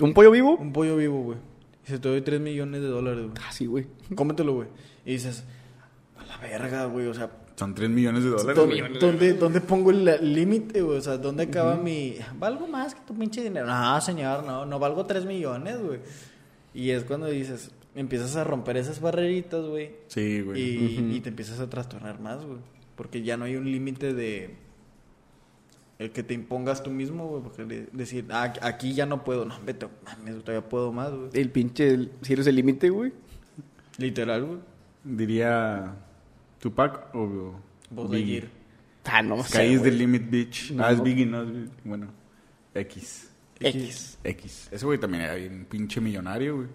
¿Un pollo vivo? Un pollo vivo, güey. Y se te doy 3 millones de dólares, güey. Ah, sí, güey. Cómetelo, güey. Y dices, a la verga, güey. O sea, Son 3 millones de dólares. ¿dónde, güey. dónde, dónde pongo el límite, güey? O sea, ¿dónde acaba mi... ¿Valgo más que tu pinche dinero? No, señor, no. No valgo 3 millones, güey. Y es cuando dices... Empiezas a romper esas barreritas, güey. Sí, güey. Y, y te empiezas a trastornar más, güey. Porque ya no hay un límite de... El que te impongas tú mismo, güey. Porque de- decir, ah, aquí ya no puedo. No, vete, mames, todavía puedo más, güey. El pinche, el, si eres el límite, güey. Literal, güey. Diría Tupac o. Lightyear. Ah, no is the güey. limit, bitch. No. Ah, es Biggie, no es Biggie. Bueno, X. X. X. Ese güey también era un pinche millonario, güey.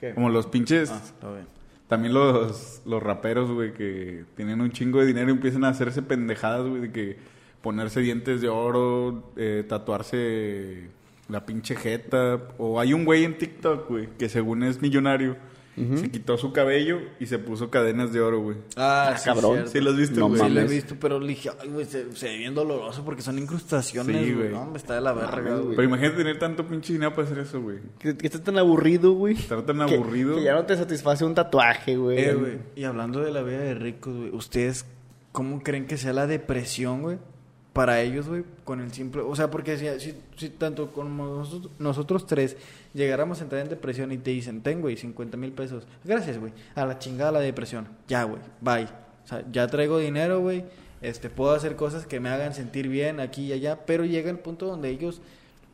¿Qué? Como los pinches... Ah, está bien. También los, los raperos, güey, que tienen un chingo de dinero y empiezan a hacerse pendejadas, güey, de que ponerse dientes de oro, eh, tatuarse la pinche jeta. O hay un güey en TikTok, güey, que según es millonario, se quitó su cabello y se puso cadenas de oro, güey. Ah, Ah, sí, cabrón. cierto. Sí, lo has visto, No güey. Sí, lo he visto, pero le dije, ay, güey, se, se ve bien doloroso porque son incrustaciones, Sí, güey. No, me está de la verga, güey. Pero imagínate tener tanto pinche dinero para hacer eso, güey. Que, que estés tan aburrido, güey. Estar tan Que- aburrido. Que, ya no te satisface un tatuaje, güey. Eh, güey. Y hablando de la vida de ricos, güey, ¿ustedes cómo creen que sea la depresión, güey? Para ellos, güey, con el simple... O sea, porque si, si, si tanto como nosotros, nosotros tres llegáramos a entrar en depresión y te dicen, ten, güey, 50 mil pesos. Gracias, güey. A la chingada la depresión. Ya, güey. Bye. O sea, ya traigo dinero, güey. Este, puedo hacer cosas que me hagan sentir bien aquí y allá. Pero llega el punto donde ellos...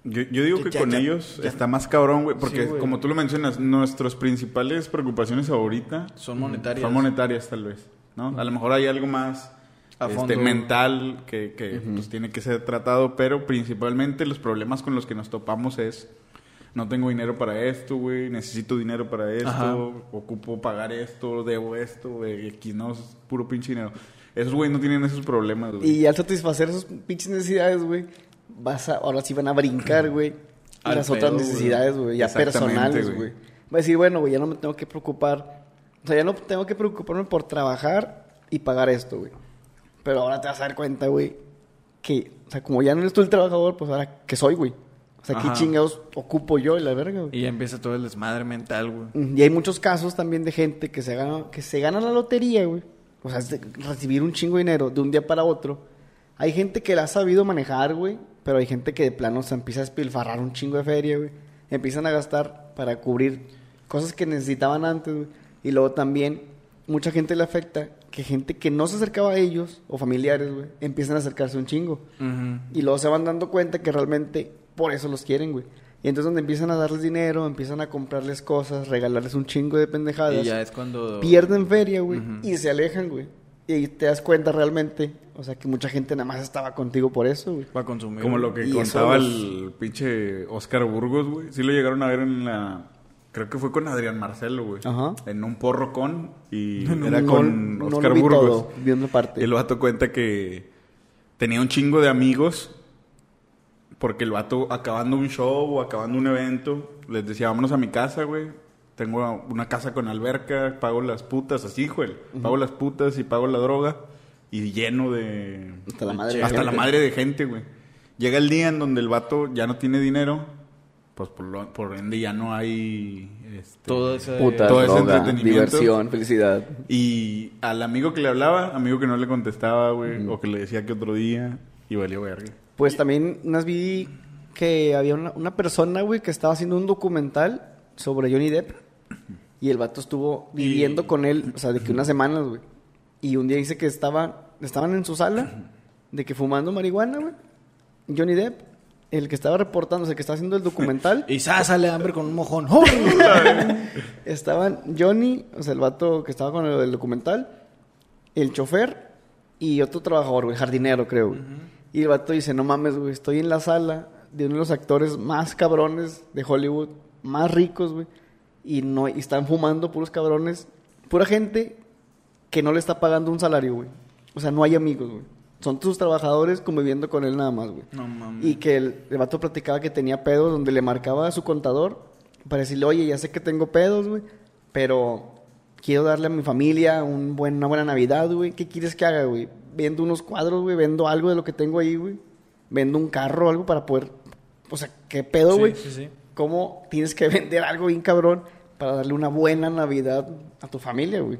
Yo, yo digo que ya- con ya- ellos ya- está más cabrón, güey, porque Sí, güey. como tú lo mencionas, nuestras principales preocupaciones ahorita Son monetarias. Son monetarias, tal vez, ¿no? A lo mejor hay algo más A este, mental que, que, pues, tiene que ser tratado, pero principalmente los problemas con los que nos topamos es no tengo dinero para esto, güey, necesito dinero para esto, Ajá. ocupo pagar esto, debo esto, güey, X, no, es puro pinche dinero. Esos güey no tienen esos problemas, güey. Y al satisfacer esas pinches necesidades, güey, vas a, ahora sí van a brincar, güey, las otras pedo, necesidades, güey, ya personales, güey. güey. Va a decir, bueno, güey, ya no me tengo que preocupar. O sea, ya no tengo que preocuparme por trabajar y pagar esto, güey. Pero ahora te vas a dar cuenta, güey, que, o sea, como ya no eres tú el trabajador, pues ahora, ¿qué soy, güey? O sea, ¿qué Ajá. chingados ocupo yo y la verga, güey? Y ya empieza todo el desmadre mental, güey. Y hay muchos casos también de gente que se gana, que se gana la lotería, güey. O sea, recibir un chingo de dinero de un día para otro. Hay gente que la ha sabido manejar, güey. Pero hay gente que de plano se empieza a despilfarrar un chingo de feria, güey. Empiezan a gastar para cubrir cosas que necesitaban antes, güey. Y luego también, mucha gente le afecta que gente que no se acercaba a ellos, o familiares, güey, empiezan a acercarse un chingo. Y luego se van dando cuenta que realmente por eso los quieren, güey. Y entonces donde empiezan a darles dinero, empiezan a comprarles cosas, regalarles un chingo de pendejadas. Y ya es cuando... Pierden feria, güey, y se alejan, güey. Y te das cuenta realmente, o sea, que mucha gente nada más estaba contigo por eso, güey. Va a consumir. Como lo que contaba los- el pinche Oscar Burgos, güey. Sí lo llegaron a ver en la... Creo que fue con Adrián Marcelo, güey. Ajá. En un porro con... Y No, era no- con no Oscar lo vi Burgos. todo, vi una parte. Y el vato cuenta que tenía un chingo de amigos porque el vato acabando un show o acabando un evento les decía, vámonos a mi casa, güey. Tengo una casa con alberca, pago las putas, así, güey. Pago las putas y pago la droga. Y lleno de... Hasta la madre de Hasta la gente. madre de gente, güey. Llega el día en donde el vato ya no tiene dinero. Pues por, lo- por ende ya no hay... Este, Todo ese... Putas, todo ese droga, entretenimiento. diversión, felicidad. y al amigo que le hablaba, amigo que no le contestaba, güey, o que le decía que otro día. Y valió verga. Pues también unas vi que había una, una persona, güey, que estaba haciendo un documental sobre Johnny Depp. Y el vato estuvo viviendo con él, o sea, de que unas semanas, güey. Y un día dice que estaba, estaban en su sala, de que fumando marihuana, güey. Johnny Depp, el que estaba reportándose, el que está haciendo el documental. Y sa, sale hambre con un mojón. Estaban Johnny, o sea, el vato que estaba con el, el documental, el chofer y otro trabajador, güey, jardinero, creo, güey. Y el vato dice, no mames, güey, estoy en la sala de uno de los actores más cabrones de Hollywood, más ricos, güey. Y, no, y están fumando puros cabrones, pura gente que no le está pagando un salario, güey. O sea, no hay amigos, güey. Son tus trabajadores conviviendo con él nada más, güey. No mames. Y que el, el vato platicaba que tenía pedos donde le marcaba a su contador para decirle, oye, ya sé que tengo pedos, güey, pero quiero darle a mi familia un buen, una buena Navidad, güey. ¿Qué quieres que haga, güey? Vendo unos cuadros, güey, vendo algo de lo que tengo ahí, güey. Vendo un carro o algo para poder... O sea, ¿qué pedo, Sí, güey? sí, sí. ¿Cómo tienes que vender algo bien cabrón para darle una buena Navidad a tu familia, güey?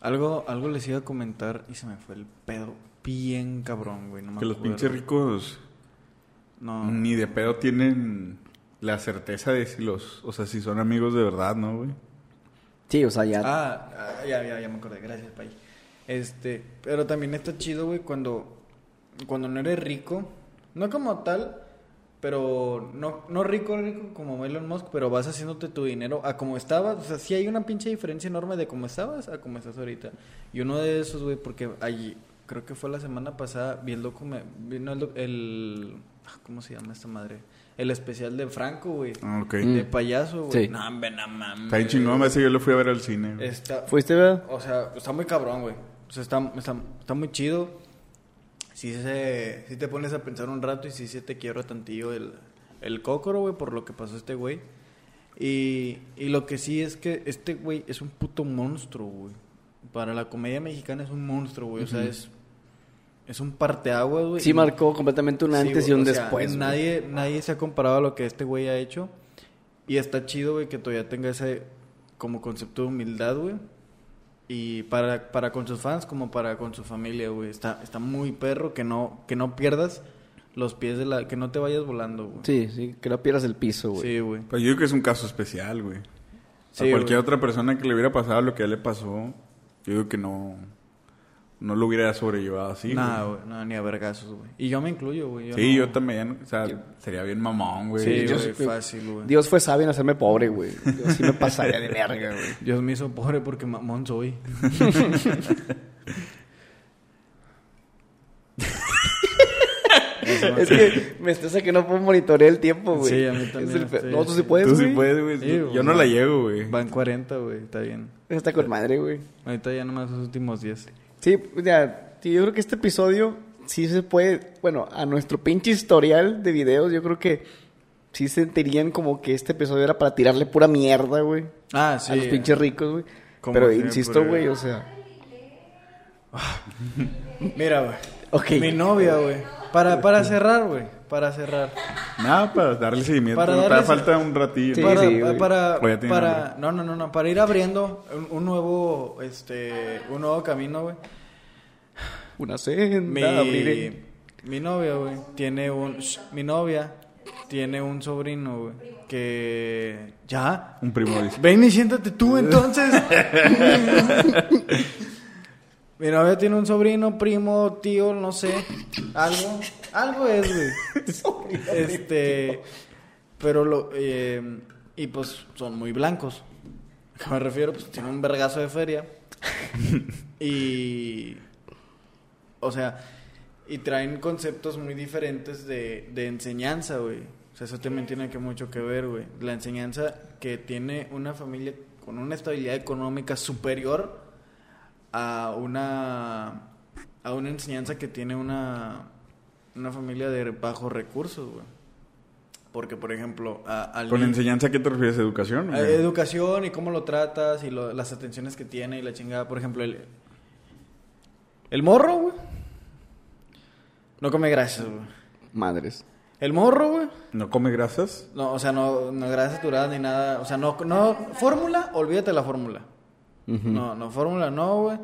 Algo, algo les iba a comentar y se me fue el pedo bien cabrón, güey. No me Que los pinches ricos No. ni de pedo tienen la certeza de si los... O sea, si son amigos de verdad, ¿no, güey? Sí, o sea, ya... Ah, ah, ya, ya, ya me acordé. Gracias, Pai. Este, pero también está chido, güey, cuando, cuando no eres rico. No como tal, pero no, no rico, rico como Elon Musk, pero vas haciéndote tu dinero a como estabas. O sea, sí hay una pinche diferencia enorme de cómo estabas a cómo estás ahorita. Y uno de esos, güey, porque allí, creo que fue la semana pasada, vi el documental, vino el, ah, ¿cómo se llama esta madre? El especial de Franco, güey. Ah, ok. Mm. De payaso, güey. Sí. No, hombre, no mames. Está bien chingón, ese yo lo fui a ver al cine. Está, ¿Fuiste, verdad? o sea, está muy cabrón, güey. Sea, está, está, está muy chido. Sí, se, sí te pones a pensar un rato y sí se te quiebra tantillo el, el cócoro, güey, por lo que pasó este güey. Y, y lo que sí es que este güey es un puto monstruo, güey. Para la comedia mexicana es un monstruo, güey. O sea, es, es un parteaguas, güey. Sí marcó completamente un Sí, antes güey, y un o sea, después. güey. nadie, nadie se ha comparado a lo que este güey ha hecho. Y está chido, güey, que todavía tenga ese como concepto de humildad, güey. Y para, para con sus fans como para con su familia, güey. Está, está muy perro que no, que no pierdas los pies de la... Que no te vayas volando, güey. Sí, sí, que no pierdas el piso, güey. Sí, güey. Pues yo digo que es un caso especial, güey. Sí, a cualquier güey. otra persona que le hubiera pasado lo que a él le pasó, yo digo que no, no lo hubiera sobrellevado así. Nada, güey. güey. No, ni a vergazos, güey. Y yo me incluyo, güey. Sí, no- yo también. O sea, sería bien mamón, güey. Sí, yo güey, fácil, güey. Dios fue sabio en hacerme pobre, güey. Yo sí me pasaría de verga, güey. Dios me hizo pobre porque mamón soy. Es que me estresa que no puedo monitorear el tiempo, güey. Sí, a mí también, el pe- sí, no, tú sí sí. puedes, Tú sí güey. puedes, güey. Sí, yo no la llego, güey. Van 40, güey. Está bien. Está con madre, güey. Ahorita ya nomás los últimos 10. Sí, ya, yo creo que este episodio sí se puede, bueno, a nuestro pinche historial de videos, yo creo que sí sentirían como que este episodio era para tirarle pura mierda, güey. Ah, sí. a los pinches ricos, güey. Pero siempre, insisto, güey. o sea, Mira, güey. Ok. Mi novia, güey. Para, para cerrar, güey. Para cerrar. Nada, para darle seguimiento. Para darle falta un ratillo. Sí, para, sí, no, no, no, no, para ir abriendo un, un nuevo, este, un nuevo camino, güey. una senda Mi, abriré. mi novia, güey, tiene un, shh, mi novia tiene un sobrino, güey, que, ya, Un primo dice. ven y siéntate tú, entonces. Mi novia tiene un sobrino, primo, tío, no sé, algo, algo es, güey. Este, pero lo, eh, y pues son muy blancos. ¿A qué me refiero? Pues tiene un vergazo de feria. y, o sea, y traen conceptos muy diferentes de, de enseñanza, güey. O sea, eso también tiene que mucho que ver, güey. La enseñanza que tiene una familia con una estabilidad económica superior a una a una enseñanza que tiene una una familia de bajos recursos, güey. Porque, por ejemplo, a, al ¿Con enseñanza a qué te refieres? ¿Educación? a educación y cómo lo tratas y lo- las atenciones que tiene y la chingada. Por ejemplo, el, el morro, güey. No come grasas, güey. Madres. El morro, güey. ¿No come grasas? No, o sea, no, no grasas saturadas ni nada. O sea, no, no, fórmula, olvídate la fórmula. No, no, fórmula no, güey.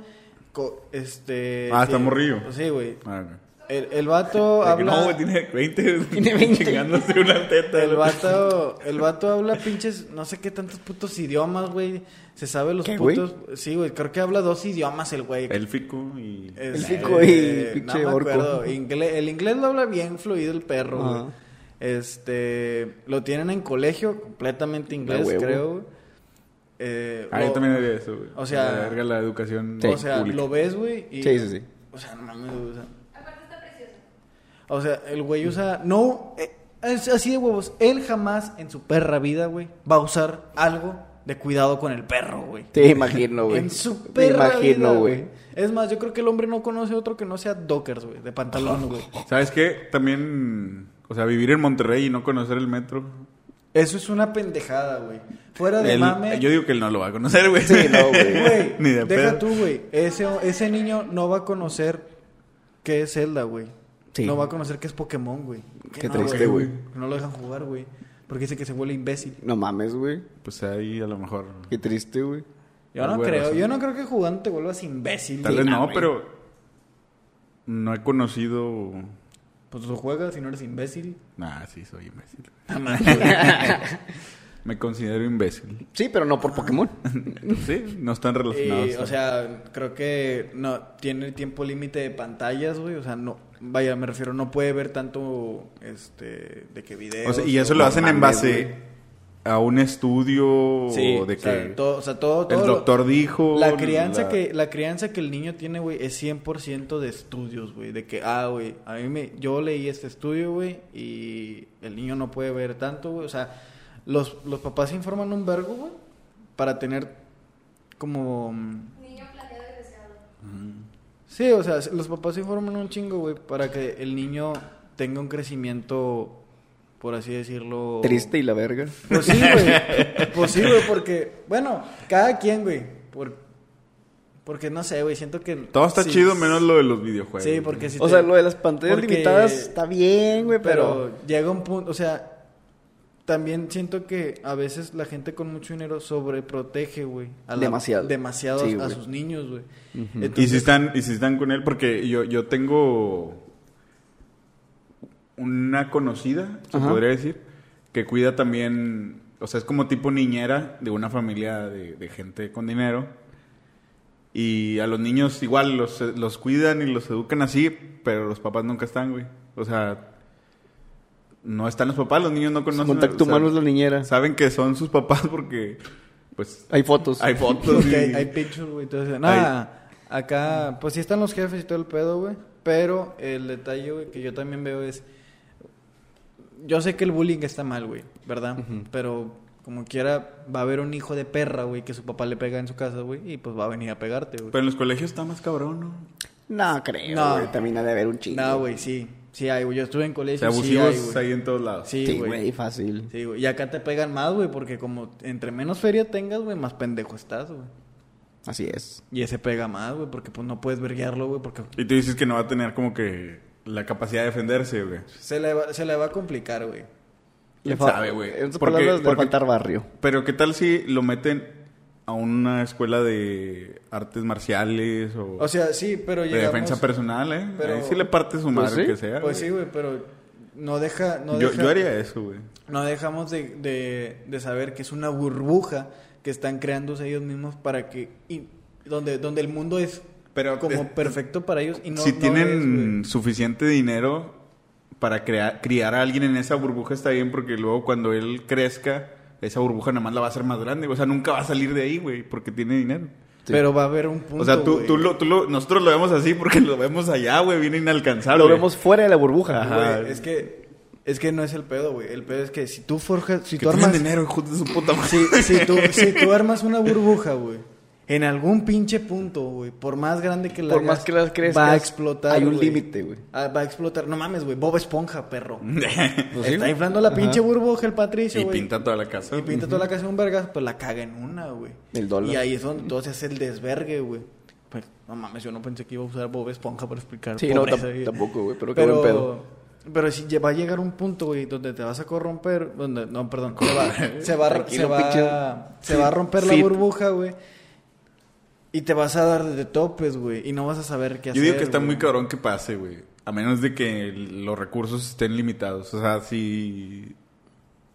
Co- este. Ah, está morrillo. Sí, güey. Ah, ok. El, el vato De que habla... no, güey, tiene 20. Tiene 20. Chingándose una teta. El vato, el vato habla pinches, no sé qué tantos putos idiomas, güey. Se sabe los ¿Qué, güey? putos. Sí, güey, creo que habla dos idiomas el güey. Élfico y... Este, Élfico y pinche no me orco. acuerdo. Ingle- el inglés lo habla bien fluido el perro, güey. Este, lo tienen en colegio, completamente inglés, creo. güey. Eh, Ah, yo también haría eso, güey. O sea- La verga la educación o sea, pública. lo ves, güey, y... Sí, sí, sí. O sea, no mames, güey, o sea... O sea, el güey usa. No, eh, es así de huevos. Él jamás en su perra vida, güey, va a usar algo de cuidado con el perro, güey. Te imagino, güey. En su Te perra imagino, vida, güey. Es más, yo creo que el hombre no conoce otro que no sea Dockers, güey, de pantalón, güey. ¿Sabes qué? También... O sea, vivir en Monterrey y no conocer el metro. Eso es una pendejada, güey. Fuera de mame. Yo digo que él no lo va a conocer, güey. Sí, no, güey. Güey, Ni de deja pedo. tú, güey. Ese, ese niño no va a conocer qué es Zelda, güey. Sí. No va a conocer qué es Pokémon, güey. Qué no, triste, güey. No lo dejan jugar, güey. Porque dice que se vuelve imbécil. No mames, güey. Pues ahí a lo mejor... Qué triste, güey. Yo no creo, razón. yo no creo que jugando te vuelvas imbécil. Tal vez no, pero... No he conocido... Pues tú juegas y no eres imbécil. Nah, sí, soy imbécil. Me considero imbécil. Sí, pero no por Pokémon. Sí, no están relacionados. Y, o sea, creo que no tiene tiempo límite de pantallas, güey. O sea, no, vaya, me refiero, no puede ver tanto, este, de que videos. O sea, y eso lo hacen en base güey. a un estudio Sí, de o sea, que todo, o sea, todo, todo el lo- doctor dijo. La crianza la- que la crianza que el niño tiene, güey, es 100% de estudios, güey, de que ah, güey, a mí me yo leí este estudio, güey, y el niño no puede ver tanto, güey, o sea, los los papás se informan un vergo, güey, para tener como mm, Niño planeado y deseado. Sí, o sea, los papás se informan un chingo, güey, para que el niño tenga un crecimiento por así decirlo Triste y la verga. Pues sí, güey. Pues sí, güey, porque, bueno, cada quien, güey. Por, porque no sé, güey, siento que. Todo está sí, chido menos lo de los videojuegos. Sí, porque si O te- sea, lo de las pantallas porque- limitadas está bien, güey, Pero pero... llega un punto, o sea, también siento que a veces la gente con mucho dinero sobreprotege, güey. a la- Demasiado. Demasiado Sí, a sus niños, güey. Y Entonces- si están, y si están con él, porque yo, yo tengo una conocida, se Ajá. podría decir, que cuida también, o sea, es como tipo niñera de una familia de, de gente con dinero. Y a los niños igual los, los cuidan y los educan así, pero los papás nunca están, güey. O sea, no están los papás, los niños no conocen. Contacto humano es la niñera. Saben que son sus papás porque, pues, Hay fotos. hay fotos. Y- hay, hay pictures, güey. Entonces, nada, acá, pues sí están los jefes y todo el pedo, güey. Pero el detalle, güey, que yo también veo es. Yo sé que el bullying está mal, güey, ¿verdad? Pero como quiera, va a haber un hijo de perra, güey, que su papá le pega en su casa, güey, y pues va a venir a pegarte, güey. Pero en los colegios está más cabrón, ¿no? No, creo, No. güey. También ha de haber un chingo. No, güey, sí. Sí hay, güey. Yo estuve en O colegio. sea, sí abusivos hay, güey. ahí en todos lados. Sí, Sí, güey. güey, fácil. Sí, güey. Y acá te pegan más, güey, porque como entre menos feria tengas, güey, más pendejo estás, güey. Así es. Y ese pega más, güey, porque pues no puedes verguiarlo, güey, porque Y tú dices que no va a tener como que la capacidad de defenderse, güey. se le va, se le va a complicar, güey. ¿Quién fa- sabe, güey? En otras Porque- palabras, le porque- faltar barrio. Pero ¿qué tal si lo meten a una escuela de artes marciales o, O sea, sí, pero de defensa personal, eh? pero- Ahí sí le parte su Pues madre sí. que sea. Pues güey. sí, güey, pero no deja... No yo, deja- yo haría eso, güey. No dejamos de, de, de saber que es una burbuja que están creándose ellos mismos para que... y- donde, donde el mundo es Pero como es- perfecto para ellos y no si no tienen es, suficiente dinero para crear, criar a alguien en esa burbuja está bien porque luego cuando él crezca, esa burbuja nada más la va a hacer más grande. O sea, nunca va a salir de ahí, güey, porque tiene dinero. Sí. Pero va a haber un punto, o sea, tú, tú lo, tú lo- nosotros lo vemos así porque lo vemos allá, güey, bien inalcanzable. Lo vemos fuera de la burbuja. Ajá. Güey, es que... Es que no es el pedo, güey. El pedo es que si tú forjas... Si Que tú armas... dinero, hijos de su puta madre. Si, si, tú, si tú armas una burbuja, güey, en algún pinche punto, güey, por más grande que la Por hagas, más que la crezcas, va a explotar. hay un límite, güey. Ah, va a explotar. No mames, güey, Bob Esponja, perro. Pues Está inflando la pinche burbuja el Patricio, y pinta toda la casa. Y pinta toda la casa en un vergas, pues la caga en una, güey. El dólar. Y ahí es donde todo se hace el desvergue, güey. Pues, no mames, yo no pensé que iba a usar Bob Esponja para explicar. Sí, no, pobreza, güey. tampoco, güey, pero qué buen pedo. Pero si va a llegar un punto, güey, donde te vas a corromper, donde, no, perdón, se va, se va, se va, se va a romper la burbuja, güey. Y te vas a dar de topes, güey, y no vas a saber qué Yo hacer. digo que está güey. muy cabrón que pase, güey. A menos de que los recursos estén limitados. O sea, si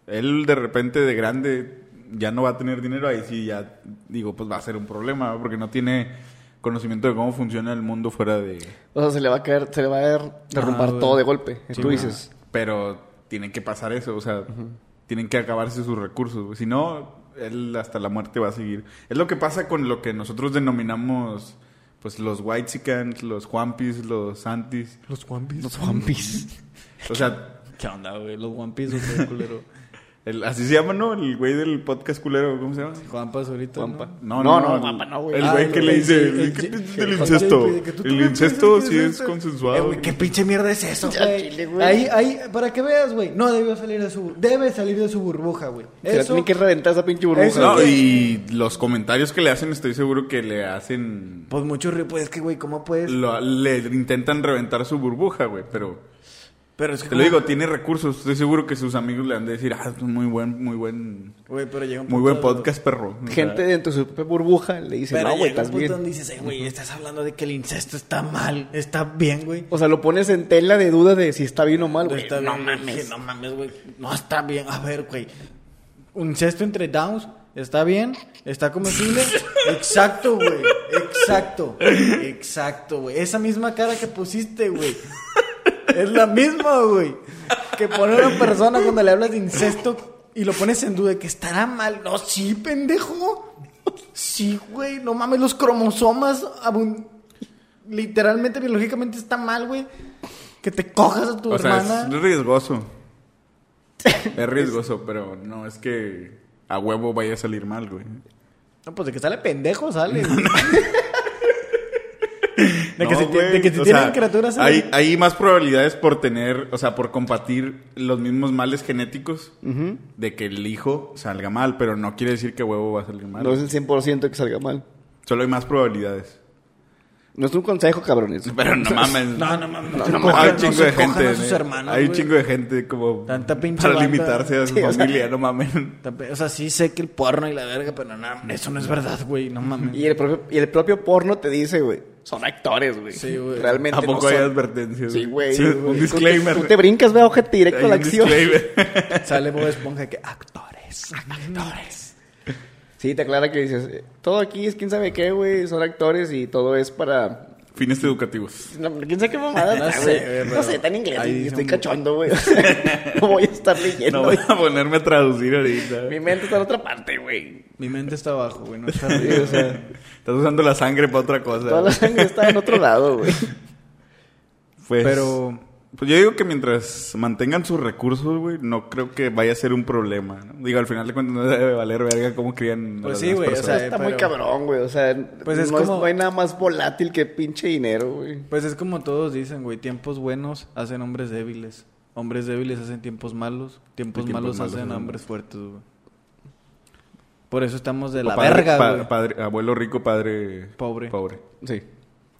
él de repente de grande ya no va a tener dinero, ahí sí ya digo, pues va a ser un problema, porque no tiene conocimiento de cómo funciona el mundo fuera de... O sea, se le va a caer, se le va a derrumbar güey. todo de golpe. Sí, tú dices. Pero tiene que pasar eso, o sea, tienen que acabarse sus recursos. güey. Si no, él hasta la muerte va a seguir. Es lo que pasa con lo que nosotros denominamos, pues, los Whitesicans, los Juanpis, los Santis. Los Piece. Los Piece. O sea, ¿Qué onda, güey? Los One Piece, culero. El- así se llama, ¿no? El güey del podcast culero, ¿cómo se llama? Juanpas ahorita. Juanpa. ¿no? No, No, Juanpa no, güey. El Ah, güey el que le dice, el- el- ¿qué piensas del incesto? el- incesto sí es es- Eh, consensuado. güey, ¿Qué pinche mierda es eso, güey? Ahí, ahí, para que veas, güey. No debió salir de su... Debe salir de su burbuja, güey. Eso... tienen que reventar esa pinche burbuja. Eso- No, y los comentarios que le hacen, estoy seguro que le hacen... Pues mucho pues es que, güey, ¿cómo puedes...? lo- le intentan reventar su burbuja, güey, pero... Pero es que... Te lo digo, tiene recursos. Estoy seguro que sus amigos le han de decir, ah, muy buen, muy buen, Güey, pero llega un muy buen de- podcast, perro. O sea, Gente dentro de su propia burbuja le dice, Pero no, güey, un estás punto bien. donde dices, "Ey, güey, estás hablando de que el incesto está mal. Está bien, güey. O sea, lo pones en tela de duda de si está bien o mal, güey. está No mames. No mames, güey. No está bien. A ver, güey. Un incesto entre downs. ¿Está bien? ¿Está comestible? Exacto, güey. Exacto. Exacto, güey. Esa misma cara que pusiste, güey. Es la misma, güey. Que poner a una persona cuando le hablas de incesto y lo pones en duda de que estará mal. No, sí, pendejo. Sí, güey. No mames, los cromosomas abun- literalmente, biológicamente está mal, güey. Que te cojas a tu O sea, hermana. es riesgoso. es riesgoso, pero no es que a huevo vaya a salir mal, güey. No, pues de que sale pendejo, sale. güey. de, que No, se, güey, de que se tienen sea, criaturas. Hay, hay más probabilidades por tener, o sea, por compartir los mismos males genéticos de que el hijo salga mal, pero no quiere decir que huevo va a salir mal. No es el 100% que salga mal. Solo hay más probabilidades. No es un consejo, cabrones. Pero no mames. No, no mames. No, No, no hay un chingo de gente. a sus ¿eh? hermanos, hay un chingo de gente como Tanta pinche para banda. limitarse a su Sí, o sea- familia, no mames. O sea, sí sé que el porno y la verga, pero no, eso no es verdad, güey. No mames. Y el propio, y el propio porno te dice, güey, son actores, güey. Sí, güey. Realmente ¿A poco no hay son. advertencias? Sí, güey. Sí, un tú- disclaimer. Tú, te brincas, veo ojete directo Hay a la un acción. disclaimer. Sale Bob Esponja que actores. Actores. Sí, te aclara que dices, eh, todo aquí es quién sabe qué, güey, son actores y todo es para... Fines educativos. No, quién sabe qué mamada No está, sé, No sé, está en inglés ahí estoy un- cachondo, güey. No voy a estar leyendo. No voy a ponerme a traducir ahorita. Mi mente está en otra parte, güey. Mi mente está abajo, güey. No está arriba. o sea, Estás usando la sangre para otra cosa. toda la sangre está en otro lado, güey. Pues, Pero- Pues yo digo que mientras mantengan sus recursos, güey, no creo que vaya a ser un problema. ¿no? Digo, al final de cuentas no debe valer verga cómo crían a Pues las sí, güey, o sea, Está pero- muy cabrón, güey. O sea, Pues es no, como- no hay nada más volátil que pinche dinero, güey. Pues es como todos dicen, güey. Tiempos buenos hacen hombres débiles. Hombres débiles hacen tiempos malos. Tiempos, malos, malos hacen hombres fuertes, güey. Por eso estamos de O la padre- verga, pa- güey. padre- abuelo rico, padre Pobre. Pobre. Sí.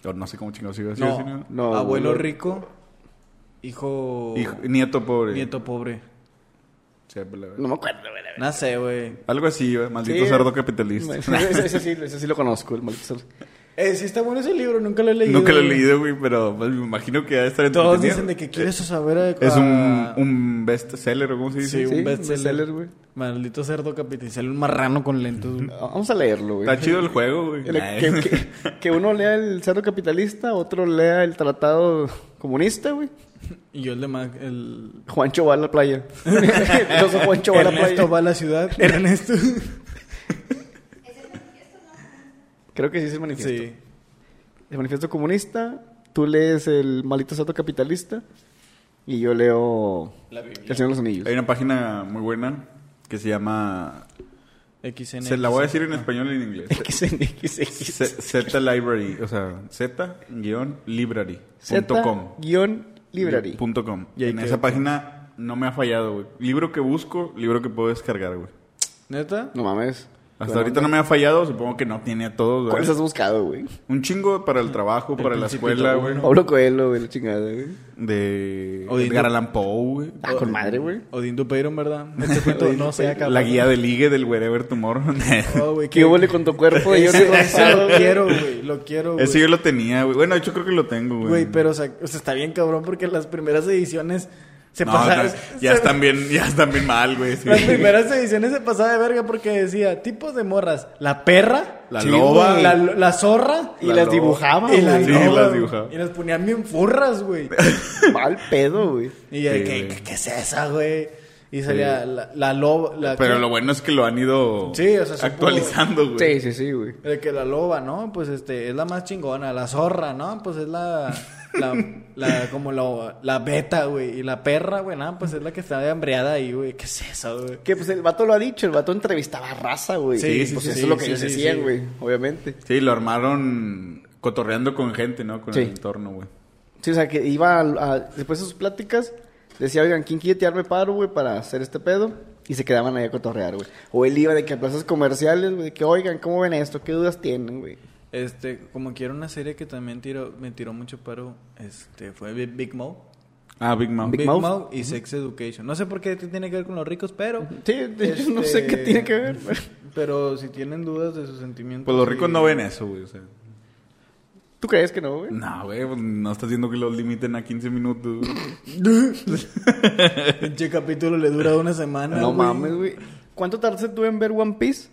O no sé cómo chingados así. No, así, ¿no? No, abuelo rico, hijo... Hijo- nieto pobre. Nieto pobre. Sí, pues, la- No me acuerdo, güey. No sé, güey. Algo así, güey. Maldito Sí. cerdo capitalista. Ese, ese sí, ese sí lo conozco, el maldito cerdo. Eh, sí está bueno ese libro, nunca lo he leído. Nunca lo he leído, güey, pero pues, me imagino que a estar Todos entretenido. dicen de que quieres saber... a- Es un, un bestseller, ¿o cómo se dice? Sí, Sí, un bestseller. güey. Maldito cerdo capital. Un marrano con lentes. güey. Vamos a leerlo, güey. Está chido el juego, güey. Que uno lea el cerdo capitalista, otro lea el tratado comunista, güey. Y yo el de Mac, el... Juancho va a la playa. Entonces Juancho va a la Ernesto playa. va a la ciudad. Ernesto. Creo que sí es el manifiesto. sí. El manifiesto comunista, tú lees el maldito cerdo capitalista y yo leo El Señor de los Anillos. Hay una página muy buena que se llama... XN. Se la voy a decir en español y en inglés. XNXX. Z Z Library, o sea, Z-library.com. Z-library. Punto com. Y ahí En esa página no me ha fallado, güey. Libro que busco, libro que puedo descargar, güey. ¿Neta? No mames. Hasta ahorita no me ha fallado, supongo que no tiene a todos, ¿Cuáles güey. has buscado, güey? Un chingo para el trabajo, para la escuela, güey. Pablo Coelho, güey, la chingada, güey. De O de Edgar Allan Poe, güey. Ah, con madre, güey. Odín Dupeyron, ¿verdad? Este cuento no se acaba. La guía de ligue del Wherever Tomorrow. Oh, güey, ¿Qué hubo con tu cuerpo Rosado? lo quiero, güey. Lo quiero, güey. Ese yo lo tenía, güey. Bueno, de hecho creo que lo tengo, güey. Güey, pero o sea, o sea, está bien cabrón porque las primeras ediciones se No, no, ya se- están bien, ya están bien mal, güey. sí. Las primeras ediciones se pasaba de verga porque decía tipos de morras. La perra, La Sí, loba. güey. la, la zorra Y La las loba. dibujaba, y. Sí, loba, las dibujaba. Y las ponían bien furras, güey. Mal pedo, güey. Y Sí, ¿qué, güey. qué, qué es esa, güey? Y salía la, la loba. La, Pero ¿qué? lo bueno es que lo han ido Sí, o sea, actualizando, güey. Sí, sí, sí, güey. De que la loba, ¿no? Pues este, es la más chingona. La zorra, ¿no? Pues es la. La, la como la, la beta, güey. Y la perra, güey, ¿no? Pues es la que está hambreada ahí, güey. ¿Qué es eso, güey? Que pues el vato lo ha dicho, el vato entrevistaba a raza, güey. Sí, sí, pues sí, eso sí, es lo que sí, ellos sí, decían, sí. güey, obviamente. Sí, lo armaron cotorreando con gente, ¿no? Con Sí. el entorno, güey. Sí, o sea, que iba a, a- después de sus pláticas, decía, oigan, ¿quién quiere tirarme paro, güey, para hacer este pedo? Y se quedaban ahí a cotorrear, güey. O él iba de que a plazas comerciales, güey, de que, oigan, ¿cómo ven esto? ¿Qué dudas tienen, güey? Este, como quiero una serie que también tiró, me tiró mucho paro, este, fue Big, Mouth. Ah, Big Mouth. Big Big, Mouth. Mouth y Sex Education. No sé por qué tiene que ver con los ricos, pero... Sí, no sé qué tiene que ver. Pero si tienen dudas de sus sentimientos... Pues los ricos no ven eso, güey. O sea. ¿Tú crees que no, güey? No, güey, pues no estás viendo que los limiten a 15 minutos. Pinche capítulo le dura una semana, No güey. mames, güey. ¿Cuánto tardaste tú en ver One Piece?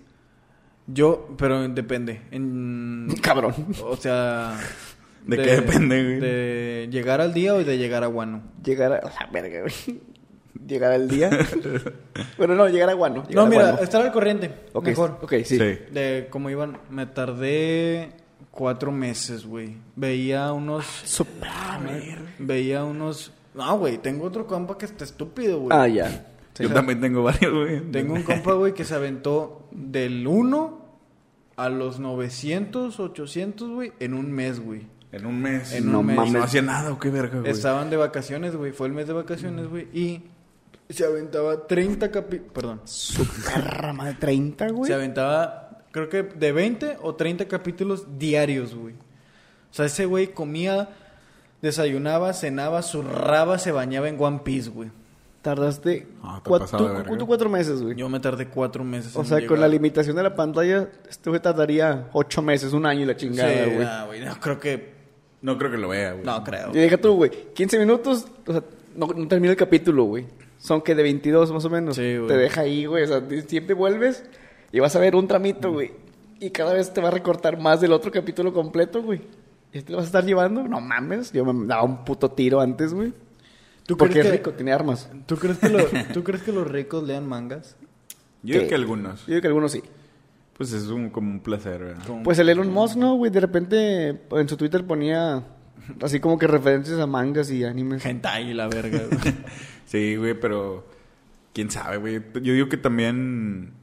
Yo, pero depende. En, Cabrón. o sea... ¿De qué depende, güey? De llegar al día o de llegar a Guano. Llegar a... La verga, güey. Llegar al día. bueno, no, llegar a Guano. llegar No, a mira, Guano. estar al corriente. Mejor. Ok, sí. Sí. De cómo iban, me tardé cuatro meses, güey. Veía unos, ah, veía unos. No, güey, tengo otro compa que está estúpido, güey. Ah, ya. Sí. Yo también tengo varios, güey. Tengo un compa, güey, que se aventó del 1 a los 900, 800, güey, en un mes, güey. En un mes. En No un mes. mames. No hacía nada, ¿o qué verga, güey? Estaban de vacaciones, güey. Fue el mes de vacaciones, güey. Y se aventaba 30 capítulos. Perdón. Su perra madre, 30, güey. Se aventaba, creo que de 20 o 30 capítulos diarios, güey. O sea, ese güey comía, desayunaba, cenaba, zurraba, se bañaba en One Piece, güey. Tardaste Ah, te cuatro, tú- tú cuatro meses, güey. Yo me tardé cuatro meses. O en sea, con la limitación de la pantalla, este güey tardaría ocho meses, un año y la Sí, chingada, güey. güey. No, creo que. No creo que lo vea, güey. No, creo. Y deja tú, güey. 15 minutos, o sea, no, no termina el capítulo, güey. Son que de 22 más o menos. Sí, güey. Te deja ahí, güey. O sea, siempre vuelves y vas a ver un tramito, güey. Y cada vez te va a recortar más del otro capítulo completo, güey. ¿Y te lo vas a estar llevando? No mames. Yo me daba un puto tiro antes, güey. ¿Tú Porque crees es que- rico, tiene armas. ¿Tú crees, que lo- ¿Tú crees que los ricos lean mangas? Yo digo que algunos. Yo digo que algunos sí. Pues es un, como un placer, ¿verdad? Como- Pues el Elon Musk, ¿no, güey? De repente en su Twitter ponía así como que referencias a mangas y animes. Hentai y la verga, güey. Sí, güey, pero... ¿Quién sabe, güey? Yo digo que también...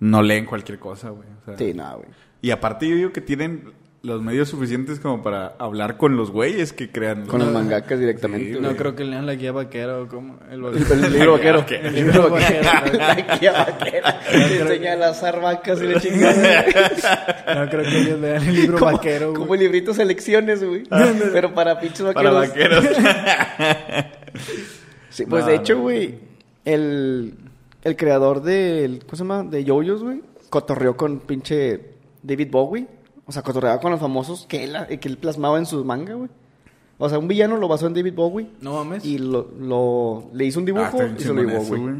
No leen cualquier cosa, güey. o sea, Sí, no, güey. Y aparte yo digo que tienen los medios suficientes como para hablar con los güeyes que crean... Con los mangakas directamente. Sí. No creo que lean la guía vaquera o como. El El, el libro vaquero. ¿Qué? El libro vaquero. La guía vaquera. Enseña las vacas y la chingada. No creo que ellos lean el libro como, vaquero, Como el librito selecciones, güey. Pero para pinches vaqueros. Para vaqueros. Sí, pues No, de hecho, güey, el, el creador del, ¿cómo se llama? De Yoyos, güey, cotorreó con pinche David Bowie. O sea, cotorreaba con los famosos que él, que él plasmaba en sus manga, güey. O sea, un villano lo basó en David Bowie No mames. y lo, lo- le hizo un Ah, dibujo bien y se lo eso, güey.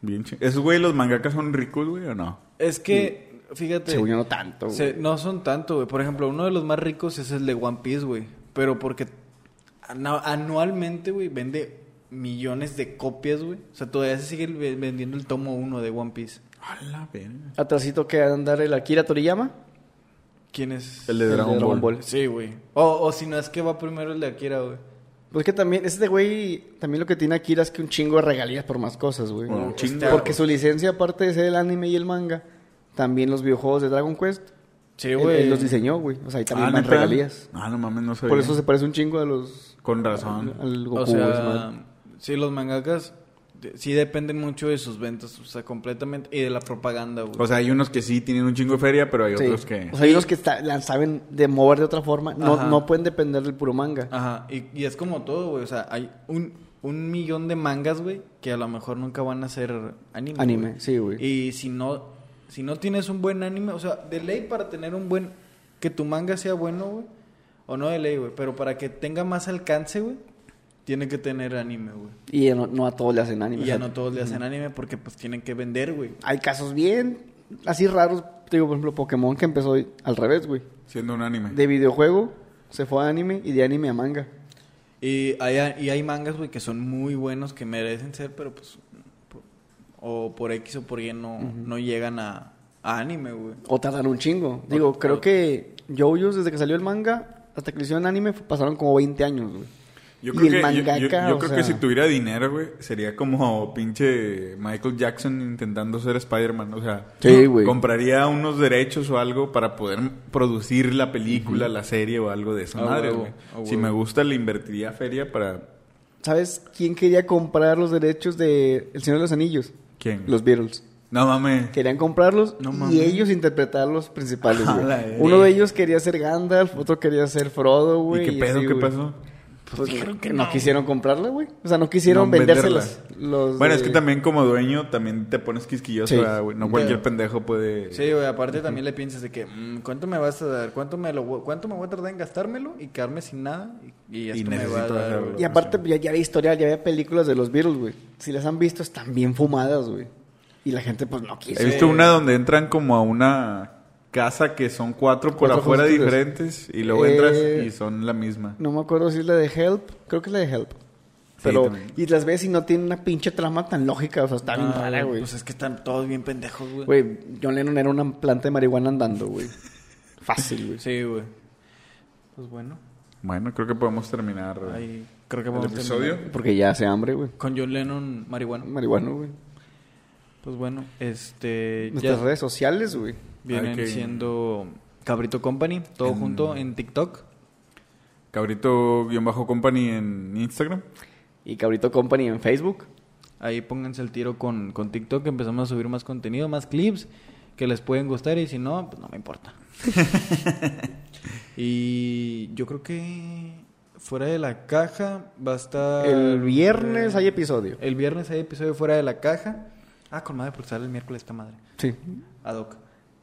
Bien chingón. ¿Esos güey, los mangakas son ricos, güey, o no? Es que, fíjate. Según yo no tanto, güey. se- no son tanto, güey. Por ejemplo, uno de los más ricos es el de One Piece, güey. Pero porque anualmente, güey, vende millones de copias, güey. O sea, todavía se sigue ve- vendiendo el tomo uno de One Piece. A la verga. Atrasito que andar el Akira Toriyama. ¿Quién es? El de El de Dragon, Dragon Ball. Ball. Sí, güey. O, o si no es que va primero el de Akira, güey. Pues que también, este güey, también lo que tiene Akira es que un chingo de regalías por más cosas, güey. Bueno, un chingo. Este, Porque su licencia, aparte de ser el anime y el manga, también los videojuegos de Dragon Quest, Sí, él, güey. él los diseñó, güey. O sea, ahí también Ah, regalías. Ah, no mames, no sabía. Por eso se parece un chingo a los... Con razón. Al Goku, O sea, sí, los mangakas sí dependen mucho de sus ventas, o sea, completamente, y de la propaganda, güey. O sea, hay unos que sí tienen un chingo de feria, pero hay Sí. otros que... O sea, hay unos que está- la saben de mover de otra forma. No, Ajá. no pueden depender del puro manga. Ajá, y, y es como todo, güey, o sea, hay un, un millón de mangas, güey, que a lo mejor nunca van a ser anime. Anime, güey. sí, güey. Y si no, si no tienes un buen anime, o sea, de ley para tener un buen, que tu manga sea bueno, güey, o no de ley, güey, pero para que tenga más alcance, güey, tiene que tener anime, güey. Y ya no, no a todos le hacen anime. Y ya o sea, no todos le hacen anime porque pues tienen que vender, güey. Hay casos bien así raros. Te Digo, por ejemplo, Pokémon que empezó al revés, güey. Siendo un anime. De videojuego se fue a anime y de anime a manga. Y hay, y hay mangas, güey, que son muy buenos, que merecen ser, pero pues, por- o por X o por Y no, no llegan a, a anime, güey. O tardan un chingo. Digo, O- creo o- que JoJo's desde que salió el manga hasta que le hicieron anime pasaron como 20 años, güey. Yo Y creo, el que, yo- yo- mangaka, yo creo sea- que si tuviera dinero, güey, sería como pinche Michael Jackson intentando ser Spider-Man. O sea, Sí, güey. compraría unos derechos o algo para poder producir la película, la serie o algo de esa madre, güey. Si me gusta, le invertiría feria para... ¿Sabes quién quería comprar los derechos de El Señor de los Anillos? ¿Quién? Los Beatles. No mames. Querían comprarlos No y ellos interpretar los principales, güey. Uno de ellos quería ser Gandalf, otro quería ser Frodo, güey. ¿Y qué pedo? así, ¿Qué pasó? Pues que no, quisieron comprarla, güey. O sea, no quisieron No, vendérselas. Los Bueno, de- es que también como dueño también te pones quisquilloso, Sí. ¿verdad, güey. No cualquier pendejo puede... Sí, güey, aparte también le piensas de que, mm, ¿cuánto me vas a dar? ¿Cuánto me, lo, voy- ¿Cuánto me voy a tardar en gastármelo y quedarme sin nada? Y, y esto me va a dar. Y aparte, ya, ya había historial, ya había películas de los Beatles, güey. Si las han visto, están bien fumadas, güey. Y la gente, pues, no quiso. He visto una donde entran como a una casa que son cuatro por Cuatro afuera diferentes y luego Eh, entras y son la misma. No me acuerdo si es la de Help. Creo que es la de Help. Pero, y las ves y no tiene una pinche trama tan lógica. O sea, está bien rara, güey. Pues es que están todos bien pendejos, güey. Güey, John Lennon era una planta de marihuana andando, güey. Fácil, güey. Sí, güey. Pues bueno, Bueno, creo que podemos terminar ahí creo que el vamos a episodio. terminar. Porque ya hace hambre, güey. Con John Lennon, marihuana. Marihuana, güey. Pues bueno, este... Nuestras ya redes sociales, güey. Vienen siendo Cabrito Company, todo En- junto en TikTok. Cabrito-company en Instagram. Y Cabrito Company en Facebook. Ahí pónganse el tiro con, con TikTok, empezamos a subir más contenido, más clips que les pueden gustar y si no, pues no me importa. y yo creo que fuera de la caja va a estar... El viernes eh, hay episodio. El viernes hay episodio fuera de la caja. Ah, con madre, porque sale el miércoles esta madre. Sí. Ad hoc.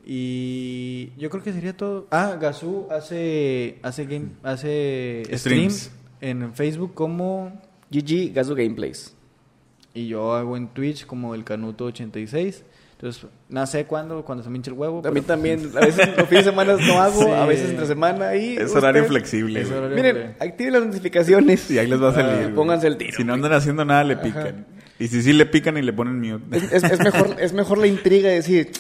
Y yo creo que sería todo. Ah, Gazú hace hace game hace Streams. streams en Facebook como GG Gazu Gameplays. y yo hago en Twitch como el Canuto 86. Entonces, no sé cuándo, cuando se me hinche el huevo. A mí pero- también, a veces los fines de semana no hago, Sí. a veces entre semana y Es usted- horario flexible. Es güey. horario- Miren, activen las notificaciones. Y ahí les va a salir. Ah, pónganse el tiro. Si no andan haciendo nada, le pican. Y si sí le pican y le ponen mute. Es, es- es mejor, es mejor la intriga de decir,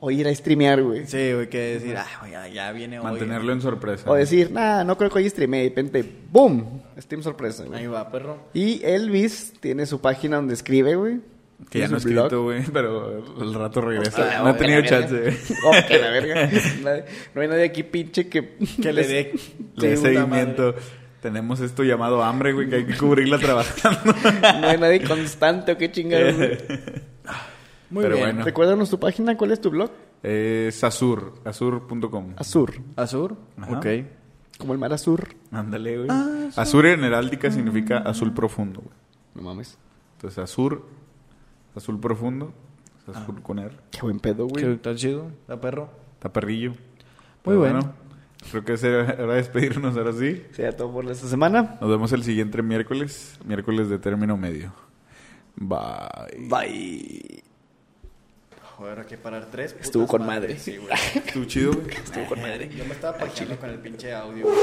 o ir a streamear, güey. Sí, güey, que decir, ah, güey, ya, ya viene hoy. Mantenerlo en sorpresa. O decir, nah, no creo que hoy streamee. Y de repente, ¡boom! Stream sorpresa, güey. Ahí va, perro. Y Elvis tiene su página donde escribe, güey. Que ya Tiene no blog. escrito, güey, pero al rato regresa. Ah, no oh, tenido chance. Oh, que la verga. Nadie- No hay nadie aquí pinche que... Que le dé Le seguimiento. Tenemos esto llamado hambre, güey, que hay que cubrirla trabajando. No hay nadie constante o qué chingados, güey. Muy Pero bien. bueno. Recuérdanos tu página, ¿cuál es tu blog? Es azur, azur.com. Azur. Azur. Ajá. Ok. Como el mar azur. Ándale, güey. Azur en heráldica significa azul profundo, güey. No mames. Entonces, azur, azul profundo, azul con R. Qué buen pedo, güey. Está chido, está perro. Está perrillo. Muy Pero bueno. Creo que es hora de despedirnos ahora sí. Sería todo por esta semana. Nos vemos el siguiente miércoles, miércoles de término medio. Bye. Bye. Joder, hay que parar tres. Estuvo putas con madres. madre. Sí, güey. Estuvo chido, güey. Estuvo con madre. Yo me estaba pachando con el pinche audio. güey.